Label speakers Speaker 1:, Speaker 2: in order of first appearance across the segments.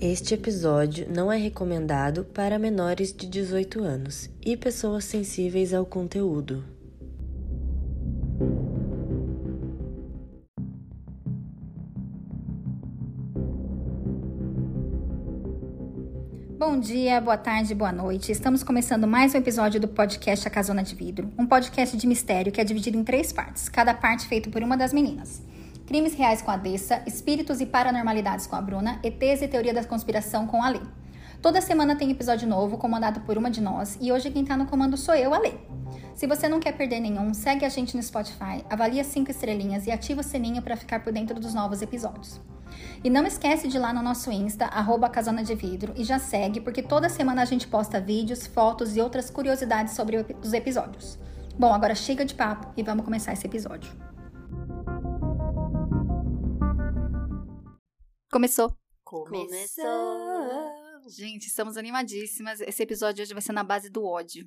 Speaker 1: Este episódio não é recomendado para menores de 18 anos e pessoas sensíveis ao conteúdo.
Speaker 2: Bom dia, boa tarde, boa noite. Estamos começando mais um episódio do podcast A Casona de Vidro, um podcast de mistério que é dividido em três partes, cada parte feita por uma das meninas. Crimes reais com a Dessa, espíritos e paranormalidades com a Bruna, ETs e teoria da conspiração com a Lê. Toda semana tem episódio novo comandado por uma de nós e hoje quem tá no comando sou eu, a Lê. Se você não quer perder nenhum, segue a gente no Spotify, avalia cinco estrelinhas e ativa o sininho para ficar por dentro dos novos episódios. E não esquece de ir lá no nosso Insta, arroba Casona de Vidro, e já segue, porque toda semana a gente posta vídeos, fotos e outras curiosidades sobre os episódios. Bom, agora chega de papo e vamos começar esse episódio. Começou.
Speaker 3: Começou.
Speaker 2: Gente, estamos animadíssimas. Esse episódio hoje vai ser na base do ódio.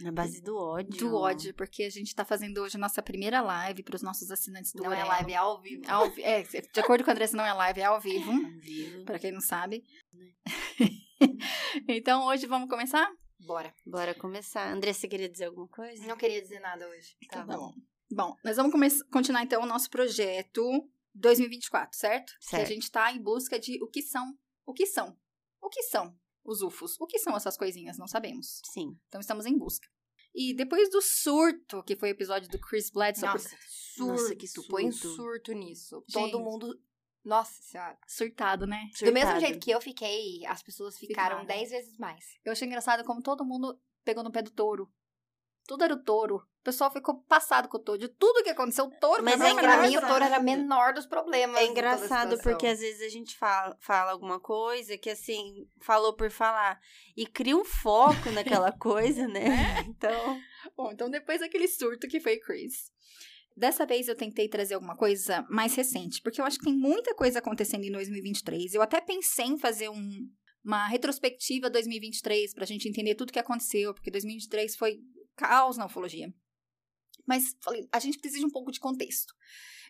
Speaker 3: Na base do ódio.
Speaker 2: Do ódio, porque a gente tá fazendo hoje a nossa primeira live para os nossos assinantes do
Speaker 3: Não é
Speaker 2: Orelo.
Speaker 3: live, é ao vivo.
Speaker 2: Ao vi- é, de acordo com a Andressa, não é live, é ao vivo.
Speaker 3: Ao vivo.
Speaker 2: Pra quem não sabe. então, hoje vamos começar?
Speaker 3: Bora. Bora começar. André, você queria dizer alguma coisa?
Speaker 4: Não queria dizer nada hoje.
Speaker 2: Então,
Speaker 4: Tá
Speaker 2: tá
Speaker 4: bom.
Speaker 2: bom. Bom, nós vamos continuar então o nosso projeto 2024, certo? Que a
Speaker 3: Certo.
Speaker 2: gente tá em busca de o que são. O que são? O que são os UFOs? O que são essas coisinhas? Não sabemos.
Speaker 3: Sim.
Speaker 2: Então estamos em busca. E depois do surto, que foi o episódio do Chris Bledsoe,
Speaker 4: Nossa, surto.
Speaker 3: Nossa, que
Speaker 4: Põe
Speaker 3: surto.
Speaker 4: surto nisso.
Speaker 2: Gente.
Speaker 4: Todo mundo... Nossa senhora.
Speaker 2: surtado, né?
Speaker 4: Do mesmo
Speaker 3: Surtado.
Speaker 4: jeito que eu fiquei, as pessoas ficaram
Speaker 2: Ficaram.
Speaker 4: dez vezes mais.
Speaker 2: Eu achei engraçado como todo mundo pegou no pé do touro. Tudo era o touro. O pessoal ficou passado com o touro. De tudo que aconteceu, o touro
Speaker 3: Mas é
Speaker 2: o
Speaker 4: Pra mim, o touro era menor dos problemas.
Speaker 3: É
Speaker 4: de toda a
Speaker 3: engraçado porque às vezes a gente fala, fala alguma coisa que assim, falou por falar. E cria um foco naquela coisa, né? Então.
Speaker 2: Bom, então depois daquele surto que foi Chris. Dessa vez eu tentei trazer alguma coisa mais recente, porque eu acho que tem muita coisa acontecendo em 2023. Eu até pensei em fazer um- uma retrospectiva 2023 pra gente entender tudo que aconteceu, porque 2023 foi caos na ufologia. Mas falei, a gente precisa de um pouco de contexto.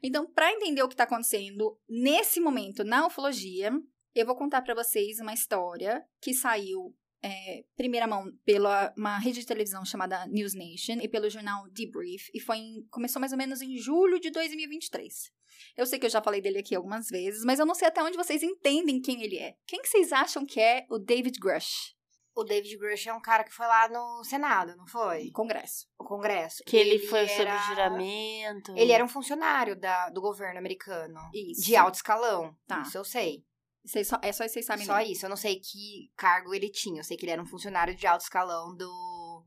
Speaker 2: Então, para entender o que está acontecendo nesse momento na ufologia, eu vou contar para vocês uma história que saiu é, primeira mão pela uma rede de televisão chamada News Nation e pelo jornal Debrief e foi em- começou mais ou menos em julho de 2023. Eu sei que eu já falei dele aqui algumas vezes, mas eu não sei até onde vocês entendem quem ele é. Quem que vocês acham que é o David Grush?
Speaker 4: O David Grush é um cara que foi lá no Senado, não foi?
Speaker 2: No Congresso.
Speaker 4: O Congresso.
Speaker 3: Que ele, foi sob
Speaker 4: era-
Speaker 3: juramento.
Speaker 4: Ele era um funcionário da, do governo americano.
Speaker 2: Isso.
Speaker 4: De alto escalão.
Speaker 2: Tá.
Speaker 4: Isso eu sei.
Speaker 2: Vocês só, é só vocês sabem.
Speaker 4: Só isso. Eu não sei que cargo ele tinha. Eu sei que ele era um funcionário de alto escalão do,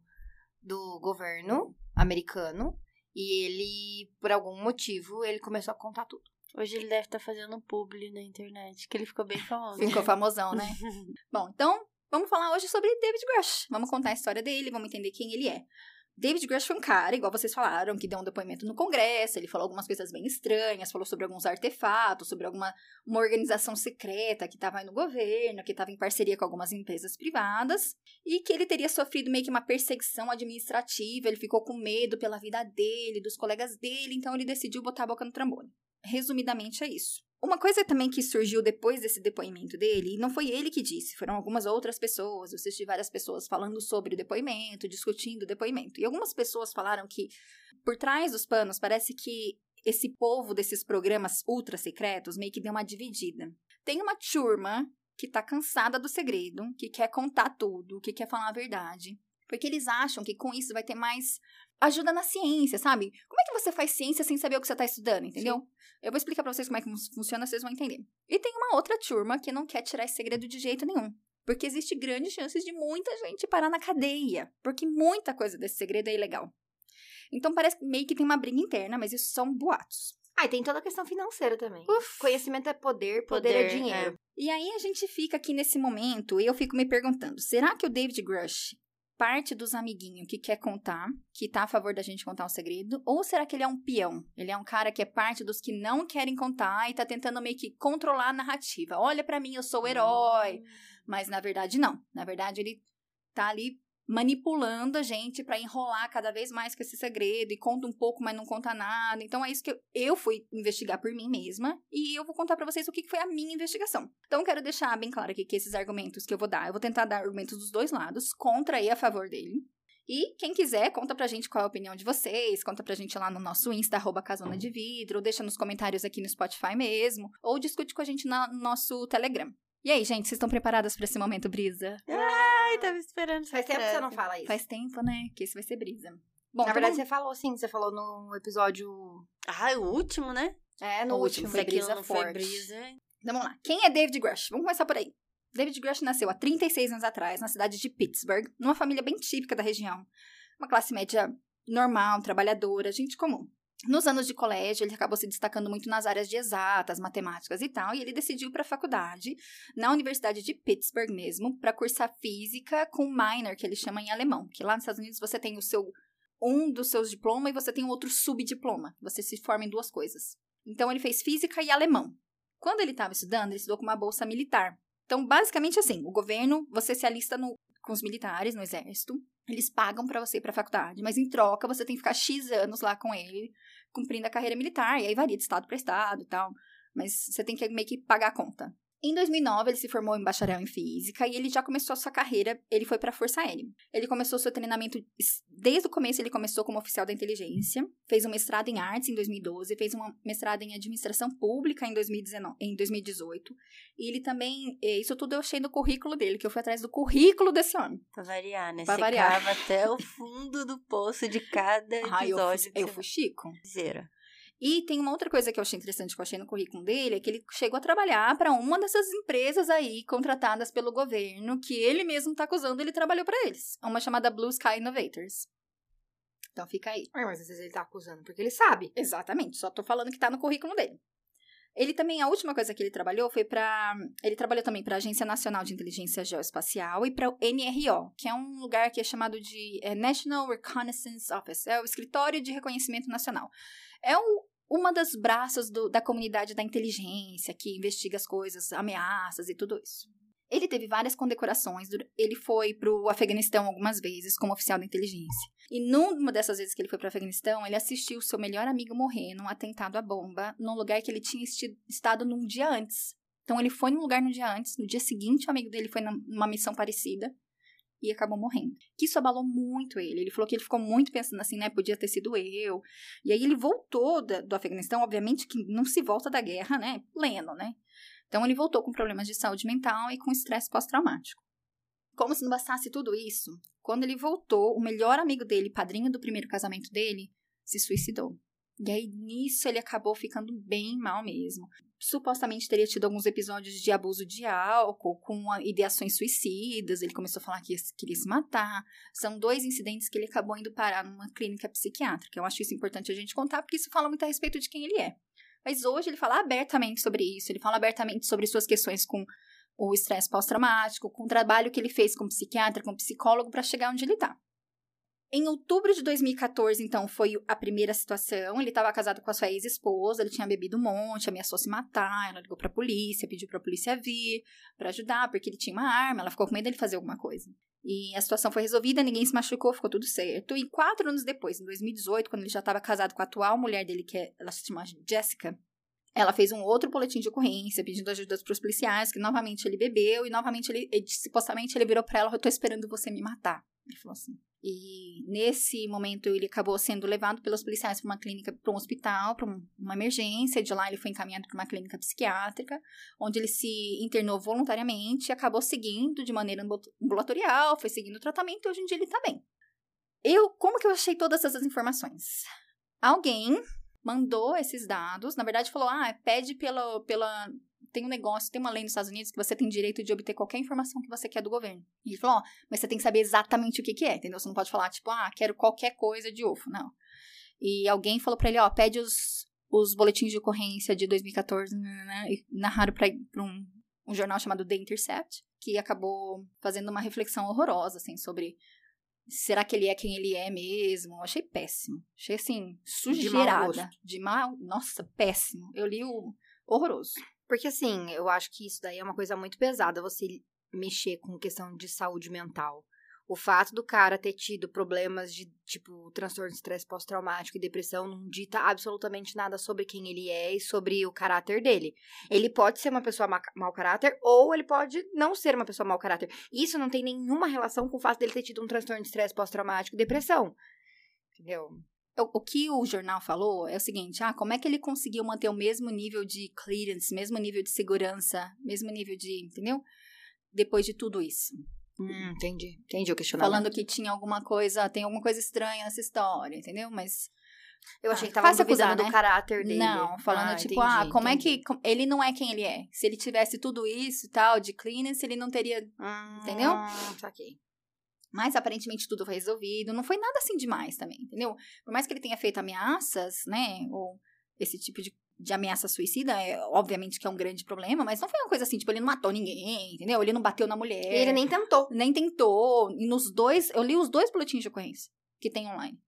Speaker 4: do governo americano. E ele, por algum motivo, ele começou a contar tudo.
Speaker 3: Hoje ele deve estar fazendo um publi na internet, que ele ficou bem famoso.
Speaker 2: Ficou famosão, né? Bom, então vamos falar hoje sobre David Grush. Vamos contar a história dele, vamos entender quem ele é. David Grush foi um cara, igual vocês falaram, que deu um depoimento no Congresso, ele falou algumas coisas bem estranhas, falou sobre alguns artefatos, sobre alguma uma organização secreta que estava no governo, que estava em parceria com algumas empresas privadas, e que ele teria sofrido meio que uma perseguição administrativa, ele ficou com medo pela vida dele, dos colegas dele, então ele decidiu botar a boca no trambone. Resumidamente é isso. Uma coisa também que surgiu depois desse depoimento dele, e não foi ele que disse, foram algumas outras pessoas, eu assisti várias pessoas falando sobre o depoimento, discutindo o depoimento. E algumas pessoas falaram que, por trás dos panos, parece que esse povo desses programas ultra secretos meio que deu uma dividida. Tem uma turma que tá cansada do segredo, que quer contar tudo, que quer falar a verdade. Porque eles acham que com isso vai ter mais ajuda na ciência, sabe? Como é que você faz ciência sem saber o que você tá estudando, entendeu? Eu vou explicar pra vocês como é que fun- funciona, vocês vão entender. E tem uma outra turma que não quer tirar esse segredo de jeito nenhum. Porque existe grandes chances de muita gente parar na cadeia. Porque muita coisa desse segredo é ilegal. Então parece que meio que tem uma briga interna, mas isso são boatos.
Speaker 4: Ah, e tem toda a questão financeira também.
Speaker 2: Uf.
Speaker 4: Conhecimento é poder, poder, é
Speaker 3: Poder,
Speaker 4: dinheiro.
Speaker 2: E aí a gente fica aqui nesse momento e eu fico me perguntando: será que o David Grush parte dos amiguinhos que quer contar, que tá a favor da gente contar o segredo? Ou será que ele é um peão? Ele é um cara que é parte dos que não querem contar e tá tentando meio que controlar a narrativa. Olha pra mim, eu sou o herói. Mas na verdade, não. Na verdade, ele tá ali manipulando a gente para enrolar cada vez mais com esse segredo e conta um pouco, mas não conta nada. Então é isso que eu, fui investigar por mim mesma e eu vou contar para vocês o que foi a minha investigação. Então quero deixar bem claro aqui que esses argumentos que eu vou dar, eu vou tentar dar argumentos dos dois lados, contra e a favor dele. E quem quiser, conta pra gente qual é a opinião de vocês, conta pra gente lá no nosso Insta, arroba Casona de Vidro, ou deixa nos comentários aqui no Spotify mesmo, ou discute com a gente no nosso Telegram. E aí, gente, vocês estão preparadas para esse momento, Brisa?
Speaker 3: Ai, tava esperando.
Speaker 4: Faz tempo que você não fala isso.
Speaker 2: Faz tempo, né? Que isso vai ser Brisa. Bom,
Speaker 4: Na verdade,
Speaker 2: vamos-
Speaker 4: você falou sim, você falou no episódio.
Speaker 3: Ah, o último, né?
Speaker 4: É, no
Speaker 2: O
Speaker 4: último,
Speaker 2: último
Speaker 4: foi
Speaker 3: Foi
Speaker 4: brisa
Speaker 3: não foi
Speaker 4: forte.
Speaker 3: brisa.
Speaker 2: Então vamos lá. Quem é David Grush? Vamos começar por aí. David Grush nasceu há 36 anos atrás, na cidade de Pittsburgh, numa família bem típica da região. Uma classe média normal, trabalhadora, gente comum. Nos anos de colégio, ele acabou se destacando muito nas áreas de exatas, matemáticas e tal, e ele decidiu para a faculdade, na Universidade de Pittsburgh mesmo, para cursar física com minor, que ele chama em alemão. Que lá nos Estados Unidos você tem o seu um dos seus diplomas e você tem um outro subdiploma. Você se forma em duas coisas. Então ele fez física e alemão. Quando ele estava estudando, ele estudou com uma bolsa militar. Então, basicamente assim, o governo, você se alista no, com os militares no exército, eles pagam para você ir para a faculdade, mas em troca você tem que ficar X anos lá com ele, cumprindo a carreira militar, e aí varia de estado para estado e tal, mas você tem que meio que pagar a conta. Em 2009, ele se formou em bacharel em física e ele já começou a sua carreira, ele foi para a Força Aérea. Ele começou seu treinamento, desde o começo ele começou como oficial da inteligência, fez um mestrado em artes em 2012, fez uma mestrado em administração pública em, 2019, em 2018, e ele também, eh, isso tudo eu achei no currículo dele, que eu fui atrás do currículo desse homem.
Speaker 3: Pra variar, né?
Speaker 2: Pra
Speaker 3: Você
Speaker 2: variar.
Speaker 3: até o fundo do poço de cada
Speaker 2: Ai, eu
Speaker 3: episódio.
Speaker 2: fui, eu fui chico.
Speaker 3: dizer.
Speaker 2: E tem uma outra coisa que eu achei interessante que eu achei no currículo dele, é que ele chegou a trabalhar para uma dessas empresas aí contratadas pelo governo, que ele mesmo tá acusando, ele trabalhou para eles. É Uma chamada Blue Sky Innovators. Então fica aí.
Speaker 4: Ué, mas às vezes ele tá acusando, porque ele sabe.
Speaker 2: Exatamente, só tô falando que tá no currículo dele. Ele também, a última coisa que ele trabalhou foi para. Ele trabalhou também para a Agência Nacional de Inteligência Geoespacial e para o NRO, que é um lugar que é chamado de é, National Reconnaissance Office, é o Escritório de Reconhecimento Nacional. É um, uma das braços do- da comunidade da inteligência que investiga as coisas, ameaças e tudo isso. Ele teve várias condecorações. Ele foi para o Afeganistão algumas vezes como oficial da inteligência. E numa dessas vezes que ele foi para o Afeganistão, ele assistiu seu melhor amigo morrer num atentado à bomba num lugar que ele tinha estado num dia antes. Então ele foi num lugar no dia antes, no dia seguinte o amigo dele foi numa missão parecida e acabou morrendo. Que isso abalou muito ele. Ele falou que ele ficou muito pensando assim, né, podia ter sido eu. E aí ele voltou do Afeganistão, obviamente que não se volta da guerra, né, pleno, né? Então ele voltou com problemas de saúde mental e com estresse pós-traumático. Como se não bastasse tudo isso, quando ele voltou, o melhor amigo dele, padrinho do primeiro casamento dele, se suicidou. E aí, nisso, ele acabou ficando bem mal mesmo. Supostamente teria tido alguns episódios de abuso de álcool, com ideações suicidas. Ele começou a falar que ia- queria se matar. São dois incidentes que ele acabou indo parar numa clínica psiquiátrica. Eu acho isso importante a gente contar, porque isso fala muito a respeito de quem ele é. Mas hoje ele fala abertamente sobre isso. Ele fala abertamente sobre suas questões com o estresse pós-traumático, com o trabalho que ele fez como psiquiatra, como psicólogo, para chegar onde ele está. Em outubro de 2014, então, foi a primeira situação. Ele estava casado com a sua ex-esposa, ele tinha bebido um monte, ameaçou se matar, ela ligou para a polícia, pediu para a polícia vir para ajudar, porque ele tinha uma arma, ela ficou com medo dele fazer alguma coisa. E a situação foi resolvida, ninguém se machucou, ficou tudo certo. E quatro anos depois, em 2018, quando ele já estava casado com a atual mulher dele, que é, ela se chama Jessica, ela fez um outro boletim de ocorrência, pedindo ajuda para os policiais, que novamente ele bebeu e novamente ele, ele supostamente ele virou para ela, eu tô esperando você me matar. Ele falou assim. E nesse momento ele acabou sendo levado pelos policiais para uma clínica, para um hospital, para um, uma emergência. De lá ele foi encaminhado para uma clínica psiquiátrica, onde ele se internou voluntariamente acabou seguindo de maneira ambulatorial, foi seguindo o tratamento e hoje em dia ele está bem. Eu, como que eu achei todas essas informações? Alguém mandou esses dados, na verdade falou, ah, pede pela, pela tem um negócio, tem uma lei nos Estados Unidos que você tem direito de obter qualquer informação que você quer do governo. E ele falou, ó, mas você tem que saber exatamente o que que é, entendeu? Você não pode falar, tipo, ah, quero qualquer coisa de UFO, não. E alguém falou pra ele, ó, pede os, os boletins de ocorrência de 2014, né, e narraram pra, pra um, um jornal chamado The Intercept, que acabou fazendo uma reflexão horrorosa, assim, sobre será que ele é quem ele é mesmo? Eu achei péssimo. Achei, assim, sujeirada. De mal, nossa, péssimo. Eu li o horroroso.
Speaker 4: Porque assim, eu acho que isso daí é uma coisa muito pesada, você mexer com questão de saúde mental. O fato do cara ter tido problemas de, tipo, transtorno de estresse pós-traumático e depressão não dita absolutamente nada sobre quem ele é e sobre o caráter dele. Ele pode ser uma pessoa ma mau caráter ou ele pode não ser uma pessoa mau caráter. Isso não tem nenhuma relação com o fato dele ter tido um transtorno de estresse pós-traumático e depressão. Entendeu?
Speaker 2: O, que o jornal falou é o seguinte: ah, como é que ele conseguiu manter o mesmo nível de clearance, mesmo nível de segurança, mesmo nível de. Entendeu? Depois de tudo isso.
Speaker 4: Hum, entendi. Entendi o questionamento.
Speaker 2: Falando que tinha alguma coisa, tem alguma coisa estranha nessa história, entendeu? Mas.
Speaker 4: Eu achei
Speaker 2: Ah,
Speaker 4: que tava duvidando
Speaker 2: acusar,
Speaker 4: do
Speaker 2: né?
Speaker 4: caráter dele.
Speaker 2: Não, falando
Speaker 4: Ah,
Speaker 2: tipo,
Speaker 4: entendi,
Speaker 2: ah, como
Speaker 4: entendi.
Speaker 2: é que. com- Ele não é quem ele é. Se ele tivesse tudo isso e tal, de clearance, ele não teria.
Speaker 4: Hum,
Speaker 2: Entendeu?
Speaker 4: Saquei.
Speaker 2: Mas aparentemente tudo foi resolvido. Não foi nada assim demais também, entendeu? Por mais que ele tenha feito ameaças, né? Ou esse tipo de, de ameaça suicida, é, obviamente que é um grande problema, mas não foi uma coisa assim, tipo, ele não matou ninguém, entendeu? Ele não bateu na mulher.
Speaker 4: Ele nem tentou.
Speaker 2: nem tentou. E nos dois, eu li os dois boletins de ocorrência que tem online.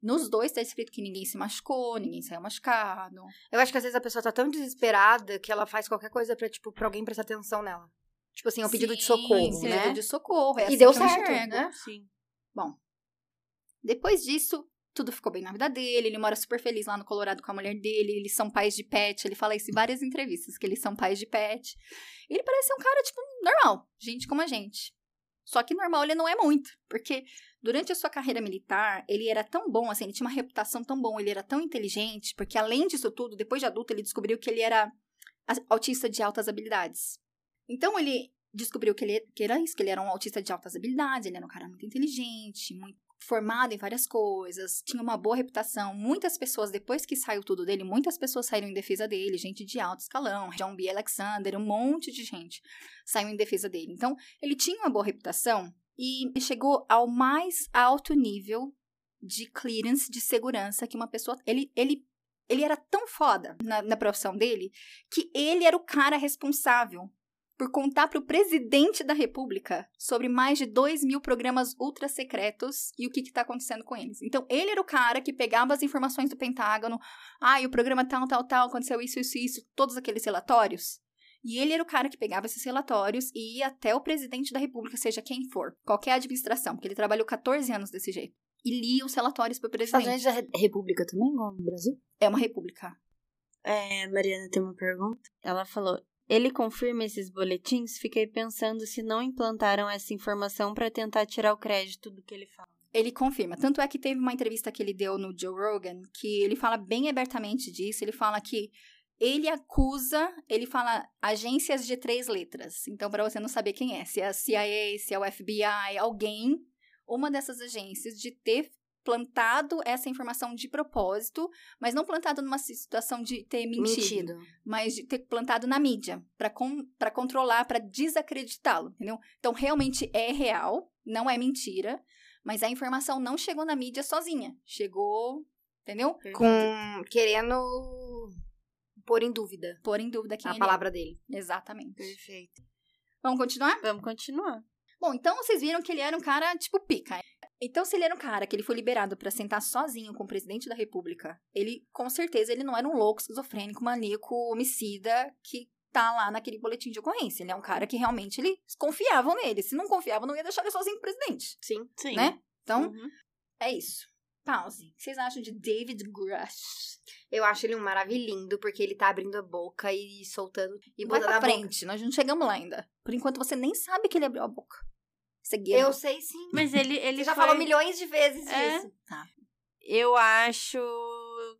Speaker 2: Nos dois tá escrito que ninguém se machucou, ninguém saiu machucado.
Speaker 4: Eu acho que às vezes a pessoa tá tão desesperada que ela faz qualquer coisa pra, tipo, pra alguém prestar atenção nela. Tipo assim, é um pedido de
Speaker 2: Sim,
Speaker 4: socorro,
Speaker 2: pedido
Speaker 4: né?
Speaker 2: de socorro. É
Speaker 4: E
Speaker 2: assim
Speaker 4: deu certo,
Speaker 2: enxergo.
Speaker 4: né?
Speaker 3: Sim.
Speaker 2: Depois disso, tudo ficou bem na vida dele. Ele mora super feliz lá no Colorado com a mulher dele. Eles são pais de pet. Ele fala isso em várias entrevistas, que eles são pais de pet. Ele parece um cara, tipo, normal. Gente como a gente. Só que normal ele não é muito. Porque durante a sua carreira militar, ele era tão bom, assim, ele tinha uma reputação tão bom, ele era tão inteligente. Porque além disso tudo, depois de adulto, ele descobriu que ele era autista de altas habilidades. Então ele descobriu que ele que era isso, que ele era um autista de altas habilidades, ele era um cara muito inteligente, muito formado em várias coisas, tinha uma boa reputação. Muitas pessoas, depois que saiu tudo dele, muitas pessoas saíram em defesa dele, gente de alto escalão, John B. Alexander, um monte de gente saiu em defesa dele. Então, ele tinha uma boa reputação e chegou ao mais alto nível de clearance, de segurança que uma pessoa. Ele, ele, ele era tão foda na, na profissão dele que ele era o cara responsável por contar para o presidente da República sobre mais de 2 mil programas ultra secretos e o que está acontecendo com eles. Então, ele era o cara que pegava as informações do Pentágono, ah, e o programa tal, tal, tal, aconteceu isso, isso, isso, todos aqueles relatórios. E ele era o cara que pegava esses relatórios e ia até o presidente da República, seja quem for, qualquer administração, porque ele trabalhou 14 anos desse jeito. E lia os relatórios para o
Speaker 4: Estados
Speaker 2: presidente.
Speaker 4: Unidos é re- república também, igual no Brasil?
Speaker 2: É uma república.
Speaker 3: É, a Mariana tem uma pergunta. Ela falou: ele confirma esses boletins? Fiquei pensando se não implantaram essa informação para tentar tirar o crédito do que ele fala.
Speaker 2: Ele confirma. Tanto é que teve uma entrevista que ele deu no Joe Rogan que ele fala bem abertamente disso. Ele fala que ele acusa, ele fala agências de três letras. Então, para você não saber quem é, se é a CIA, se é o FBI, alguém, uma dessas agências, de ter plantado essa informação de propósito, mas não plantado numa situação de ter mentido mas de ter plantado na mídia para con pra controlar, para desacreditá-lo, entendeu? Então realmente é real, não é mentira, mas a informação não chegou na mídia sozinha, chegou, entendeu?
Speaker 4: Com... Querendo pôr em dúvida
Speaker 2: Pôr em dúvida quem
Speaker 4: a
Speaker 2: ele
Speaker 4: palavra dele.
Speaker 2: é. Exatamente.
Speaker 3: Perfeito.
Speaker 2: Vamos continuar?
Speaker 3: Vamos continuar.
Speaker 2: Bom, então vocês viram que ele era um cara tipo pica. Então, se ele era um cara que ele foi liberado para sentar sozinho com o presidente da república, ele, com certeza, ele não era um louco, esquizofrênico, maníaco, homicida que tá lá naquele boletim de ocorrência. Ele é um cara que realmente eles confiavam nele. Se não confiavam, não ia deixar ele sozinho com o presidente,
Speaker 4: Sim.
Speaker 3: Sim.
Speaker 2: né? Então,
Speaker 3: Uhum.
Speaker 2: é isso. Pause. O que vocês acham de David Grush?
Speaker 4: Eu acho ele um maravilhindo, porque ele tá abrindo a boca e soltando. E
Speaker 2: Vai
Speaker 4: botando
Speaker 2: pra
Speaker 4: a boca.
Speaker 2: frente, nós não chegamos lá ainda. Por enquanto, você nem sabe que ele abriu a boca.
Speaker 4: Eu sei sim.
Speaker 3: Mas ele, ele
Speaker 4: Ele já
Speaker 3: foi-
Speaker 4: falou milhões de vezes
Speaker 3: É?
Speaker 4: disso.
Speaker 3: Eu acho.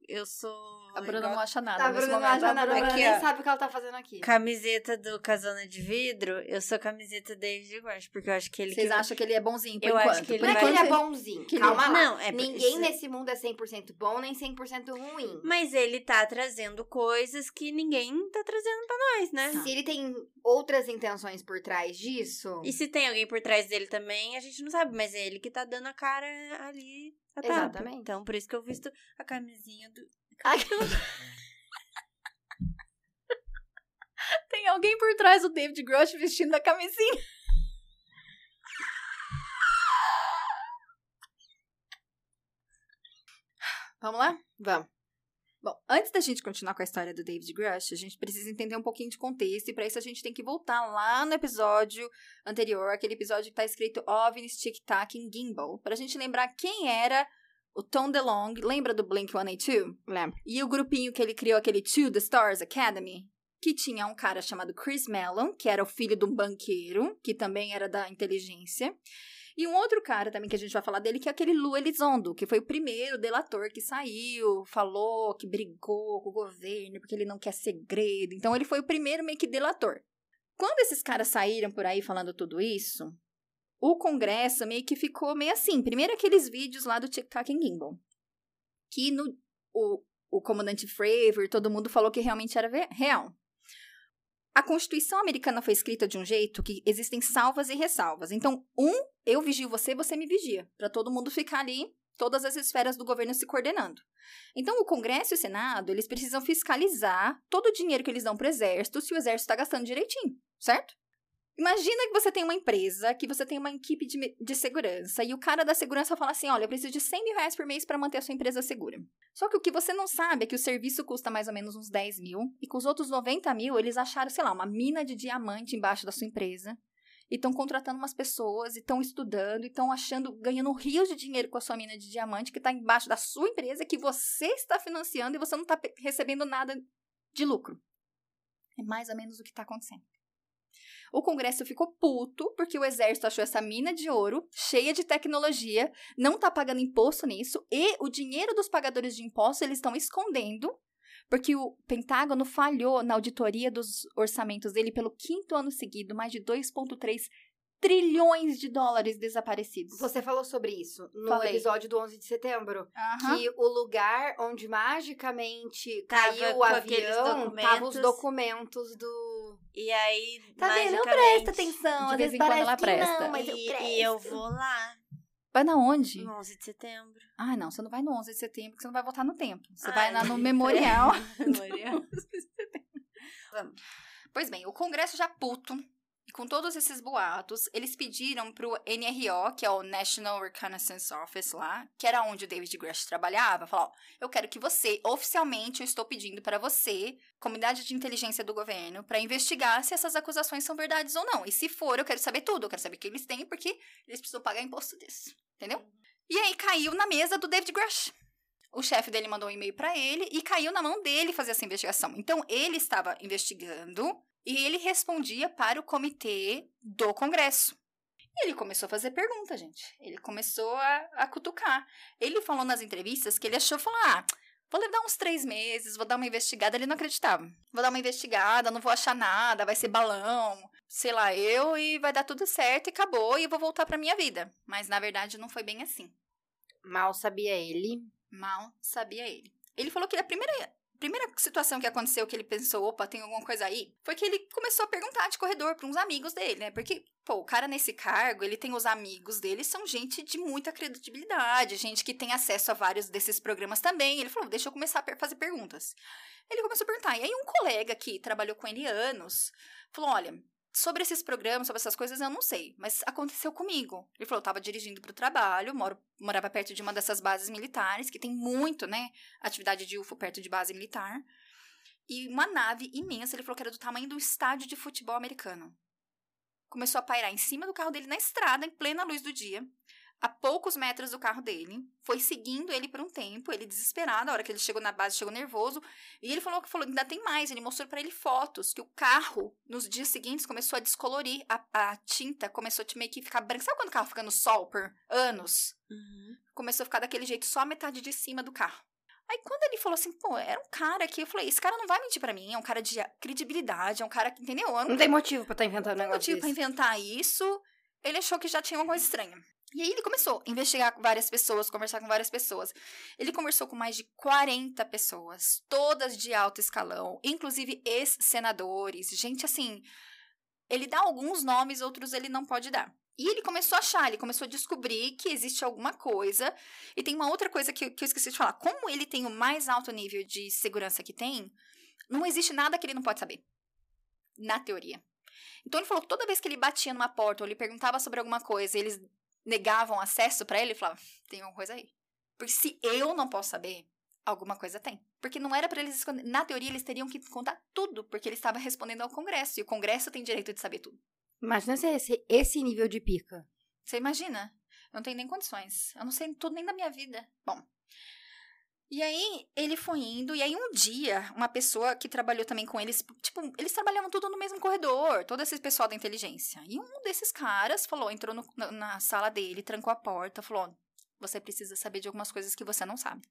Speaker 3: Eu sou.
Speaker 2: A Bruna não acha nada.
Speaker 4: Tá,
Speaker 2: nesse
Speaker 4: Bruna, não, a Bruna
Speaker 3: Aqui,
Speaker 4: nem
Speaker 3: ó.
Speaker 4: sabe o que ela tá fazendo aqui.
Speaker 3: Camiseta do Casona de Vidro, eu sou camiseta David Guache, porque eu acho que ele.
Speaker 2: Vocês
Speaker 3: que...
Speaker 2: acham que ele é bonzinho por
Speaker 3: Eu
Speaker 2: enquanto?
Speaker 3: acho que ele
Speaker 2: Por
Speaker 4: Não é que ele é bonzinho.
Speaker 2: que ele-
Speaker 4: Calma lá.
Speaker 3: Não, é
Speaker 4: Ninguém
Speaker 3: isso-
Speaker 4: nesse mundo é 100% bom nem 100% ruim.
Speaker 3: Mas ele tá trazendo coisas que ninguém tá trazendo pra nós, né?
Speaker 4: Se ele tem outras intenções por trás disso.
Speaker 3: E se tem alguém por trás dele também, a gente não sabe, mas é ele que tá dando a cara ali. a.
Speaker 4: Exatamente.
Speaker 3: Então, por isso que eu visto a camisinha do.
Speaker 2: Tem alguém por trás do David Grush vestindo a camisinha. Vamos lá?
Speaker 4: Vamos.
Speaker 2: Bom, antes da gente continuar com a história do David Grush, a gente precisa entender um pouquinho de contexto, e para isso a gente tem que voltar lá no episódio anterior, aquele episódio que tá escrito OVNIs Tic Tac em Gimbal, pra gente lembrar quem era o Tom DeLong, lembra do Blink-182?
Speaker 4: Lembro.
Speaker 2: E o grupinho que ele criou, aquele To The Stars Academy, que tinha um cara chamado Chris Mellon, que era o filho de um banqueiro, que também era da inteligência, e um outro cara também que a gente vai falar dele, que é aquele Lu Elizondo, que foi o primeiro delator que saiu, falou que brigou com o governo porque ele não quer segredo. Então ele foi o primeiro meio que delator. Quando esses caras saíram por aí falando tudo isso, o Congresso meio que ficou meio assim. Primeiro aqueles vídeos lá do TikTok em Gimbal. Que no, o, o comandante Fravor, todo mundo falou que realmente era real. A Constituição americana foi escrita de um jeito que existem salvas e ressalvas. Então, um, eu vigio você, você me vigia, para todo mundo ficar ali, todas as esferas do governo se coordenando. Então, o Congresso e o Senado, eles precisam fiscalizar todo o dinheiro que eles dão para o exército, se o exército está gastando direitinho, certo? Imagina que você tem uma empresa, que você tem uma equipe de, de segurança, e o cara da segurança fala assim: olha, eu preciso de 100 mil reais por mês para manter a sua empresa segura. Só que o que você não sabe é que o serviço custa mais ou menos uns 10 mil, e com os outros 90 mil, eles acharam, sei lá, uma mina de diamante embaixo da sua empresa, e estão contratando umas pessoas, e estão estudando, e estão achando, ganhando rios de dinheiro com a sua mina de diamante que está embaixo da sua empresa, que você está financiando e você não está recebendo nada de lucro. É mais ou menos o que está acontecendo. O Congresso ficou puto porque o exército achou essa mina de ouro, cheia de tecnologia, não tá pagando imposto nisso, e o dinheiro dos pagadores de impostos eles estão escondendo, porque o Pentágono falhou na auditoria dos orçamentos dele pelo quinto ano seguido, mais de 2,3 trilhões de dólares desaparecidos.
Speaker 4: Você falou sobre isso no
Speaker 2: Falei.
Speaker 4: episódio do 11 de setembro.
Speaker 2: Aham.
Speaker 4: Que o lugar onde magicamente
Speaker 3: Tava
Speaker 4: caiu o avião tava os
Speaker 3: documentos.
Speaker 4: do.
Speaker 3: E aí,
Speaker 4: Tá vendo? Não presta atenção.
Speaker 2: De vez em quando ela presta.
Speaker 4: Não, mas eu
Speaker 3: e,
Speaker 4: presto.
Speaker 3: e eu vou lá,
Speaker 2: Vai na onde?
Speaker 3: no 11 de setembro.
Speaker 2: Ah, não, você não vai no 11 de setembro, porque você não vai voltar no tempo. Você
Speaker 3: Ai,
Speaker 2: vai lá no memorial.
Speaker 3: Memorial.
Speaker 2: Vamos. Pois bem, o Congresso já puto, e com todos esses boatos, eles pediram pro NRO, que é o National Reconnaissance Office lá, que era onde o David Grush trabalhava, falar, ó, eu quero que você, oficialmente, eu estou pedindo para você, comunidade de inteligência do governo, para investigar se essas acusações são verdades ou não. E se for, eu quero saber tudo, eu quero saber o que eles têm, porque eles precisam pagar imposto disso, entendeu? E aí caiu na mesa do David Grush. O chefe dele mandou um e-mail para ele e caiu na mão dele fazer essa investigação. Então, ele estava investigando e ele respondia para o comitê do Congresso. E ele começou a fazer pergunta, gente. Ele começou a, a cutucar. Ele falou nas entrevistas que ele achou, falou, ah, vou levar uns três meses, vou dar uma investigada. Ele não acreditava. Vou dar uma investigada, não vou achar nada, vai ser balão, sei lá, eu, e vai dar tudo certo e acabou, e eu vou voltar para minha vida. Mas, na verdade, não foi bem assim.
Speaker 4: Mal sabia ele.
Speaker 2: Mal sabia ele. Ele falou que a primeira, primeira situação que aconteceu que ele pensou, opa, tem alguma coisa aí, foi que ele começou a perguntar de corredor para uns amigos dele, né? Porque, pô, o cara nesse cargo, ele tem os amigos dele, são gente de muita credibilidade, gente que tem acesso a vários desses programas também. Ele falou, deixa eu começar a fazer perguntas. Ele começou a perguntar. E aí um colega que trabalhou com ele anos falou, olha, sobre esses programas, sobre essas coisas, eu não sei, mas aconteceu comigo. Ele falou, eu tava dirigindo pro trabalho, moro, morava perto de uma dessas bases militares, que tem muito, né, atividade de UFO perto de base militar. E uma nave imensa, ele falou que era do tamanho do estádio de futebol americano. Começou a pairar em cima do carro dele na estrada, em plena luz do dia, a poucos metros do carro dele. Foi seguindo ele por um tempo, ele desesperado, a hora que ele chegou na base, chegou nervoso. E ele falou que falou, ainda tem mais, ele mostrou para ele fotos que o carro, nos dias seguintes, começou a descolorir, a, a tinta começou a meio que ficar branca. Sabe quando o carro fica no sol por anos? Começou a ficar daquele jeito, só a metade de cima do carro. Aí quando ele falou assim, pô, era um cara que eu falei, esse cara não vai mentir pra mim, é um cara de credibilidade, é um cara que, entendeu? Eu não
Speaker 4: Não tem motivo pra estar inventando um
Speaker 2: tem
Speaker 4: negócio
Speaker 2: motivo pra
Speaker 4: desse.
Speaker 2: inventar isso. Ele achou que já tinha alguma coisa estranha. E aí ele começou a investigar várias pessoas, conversar com várias pessoas. Ele conversou com mais de 40 pessoas, todas de alto escalão, inclusive ex-senadores, gente assim. Ele dá alguns nomes, outros ele não pode dar. E ele começou a achar, ele começou a descobrir que existe alguma coisa. E tem uma outra coisa que, que eu esqueci de falar. Como ele tem o mais alto nível de segurança que tem, não existe nada que ele não pode saber. Na teoria. Então ele falou que toda vez que ele batia numa porta ou ele perguntava sobre alguma coisa eles negavam acesso pra ele, ele falava: tem alguma coisa aí. Porque se eu não posso saber, Alguma coisa tem. Porque não era para eles esconder. Na teoria, eles teriam que contar tudo, porque ele estava respondendo ao Congresso. E o Congresso tem direito de saber tudo.
Speaker 4: Imagina se esse, esse nível de pica.
Speaker 2: Você imagina? Eu não tenho nem condições. Eu não sei tudo nem da minha vida. Bom. E aí, ele foi indo, e aí um dia, uma pessoa que trabalhou também com eles, tipo, eles trabalhavam tudo no mesmo corredor, todo esse pessoal da inteligência. E um desses caras falou, entrou no, na, na, sala dele, trancou a porta, falou: você precisa saber de algumas coisas que você não sabe.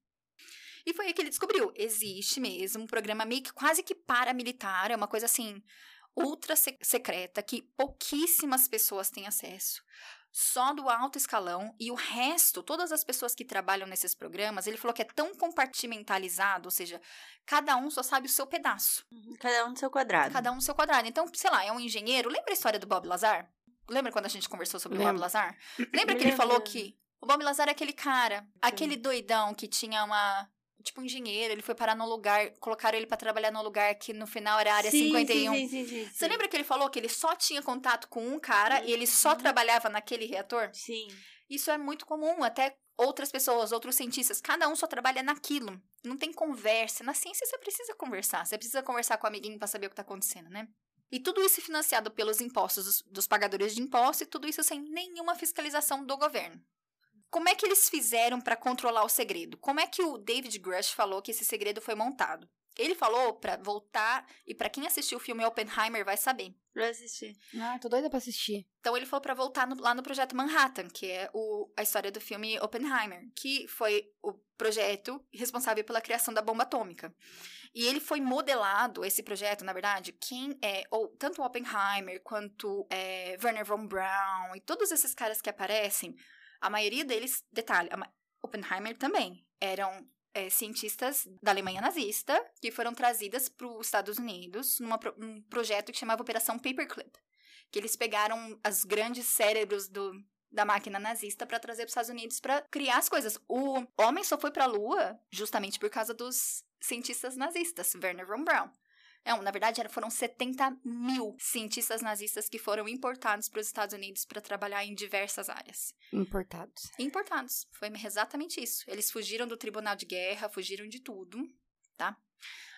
Speaker 2: E foi aí que ele descobriu: existe mesmo um programa meio que quase que paramilitar, é uma coisa assim, ultra secreta, que pouquíssimas pessoas têm acesso só do alto escalão e o resto, todas as pessoas que trabalham nesses programas, ele falou que é tão compartimentalizado, ou seja, cada um só sabe o seu pedaço.
Speaker 3: Uhum, cada um no seu quadrado.
Speaker 2: Cada um no seu quadrado. Então, sei lá, é um engenheiro. Lembra a história do Bob Lazar? Lembra quando a gente conversou sobre Lembra. o Bob Lazar? Lembra que ele falou que o Bob Lazar é aquele cara, aquele doidão que tinha uma tipo engenheiro, ele foi parar num lugar, colocaram ele para trabalhar num lugar que no final era a área sim, 51. Sim, sim, sim, sim, Você lembra que ele falou que ele só tinha contato com um cara e ele só uhum. trabalhava naquele reator?
Speaker 3: Sim.
Speaker 2: Isso é muito comum, até outras pessoas, outros cientistas, cada um só trabalha naquilo. Não tem conversa. Na ciência você precisa conversar, você precisa conversar com o amiguinho para saber o que tá acontecendo, né? E tudo isso financiado pelos impostos dos, dos pagadores de impostos e tudo isso sem nenhuma fiscalização do governo. Como é que eles fizeram para controlar o segredo? Como é que o David Grush falou que esse segredo foi montado? Ele falou para voltar, e para quem assistiu o filme Oppenheimer vai saber.
Speaker 3: Vai assistir.
Speaker 4: Ah, tô doida pra assistir.
Speaker 2: Então ele falou para voltar no, lá no projeto Manhattan, que é o, a história do filme Oppenheimer, que foi o projeto responsável pela criação da bomba atômica. E ele foi modelado, esse projeto, na verdade, quem é, ou tanto Oppenheimer quanto é, Werner von Braun e todos esses caras que aparecem a maioria deles, detalhe, Oppenheimer também, eram é, cientistas da Alemanha nazista que foram trazidas para os Estados Unidos num um projeto que chamava Operação Paperclip. Que eles pegaram os grandes cérebros do, da máquina nazista para trazer para os Estados Unidos para criar as coisas. O homem só foi para a Lua justamente por causa dos cientistas nazistas, Werner von Braun. Não, na verdade foram 70 mil cientistas nazistas que foram importados para os Estados Unidos para trabalhar em diversas áreas.
Speaker 4: Importados.
Speaker 2: Importados. Foi exatamente isso. Eles fugiram do tribunal de guerra, fugiram de tudo, tá?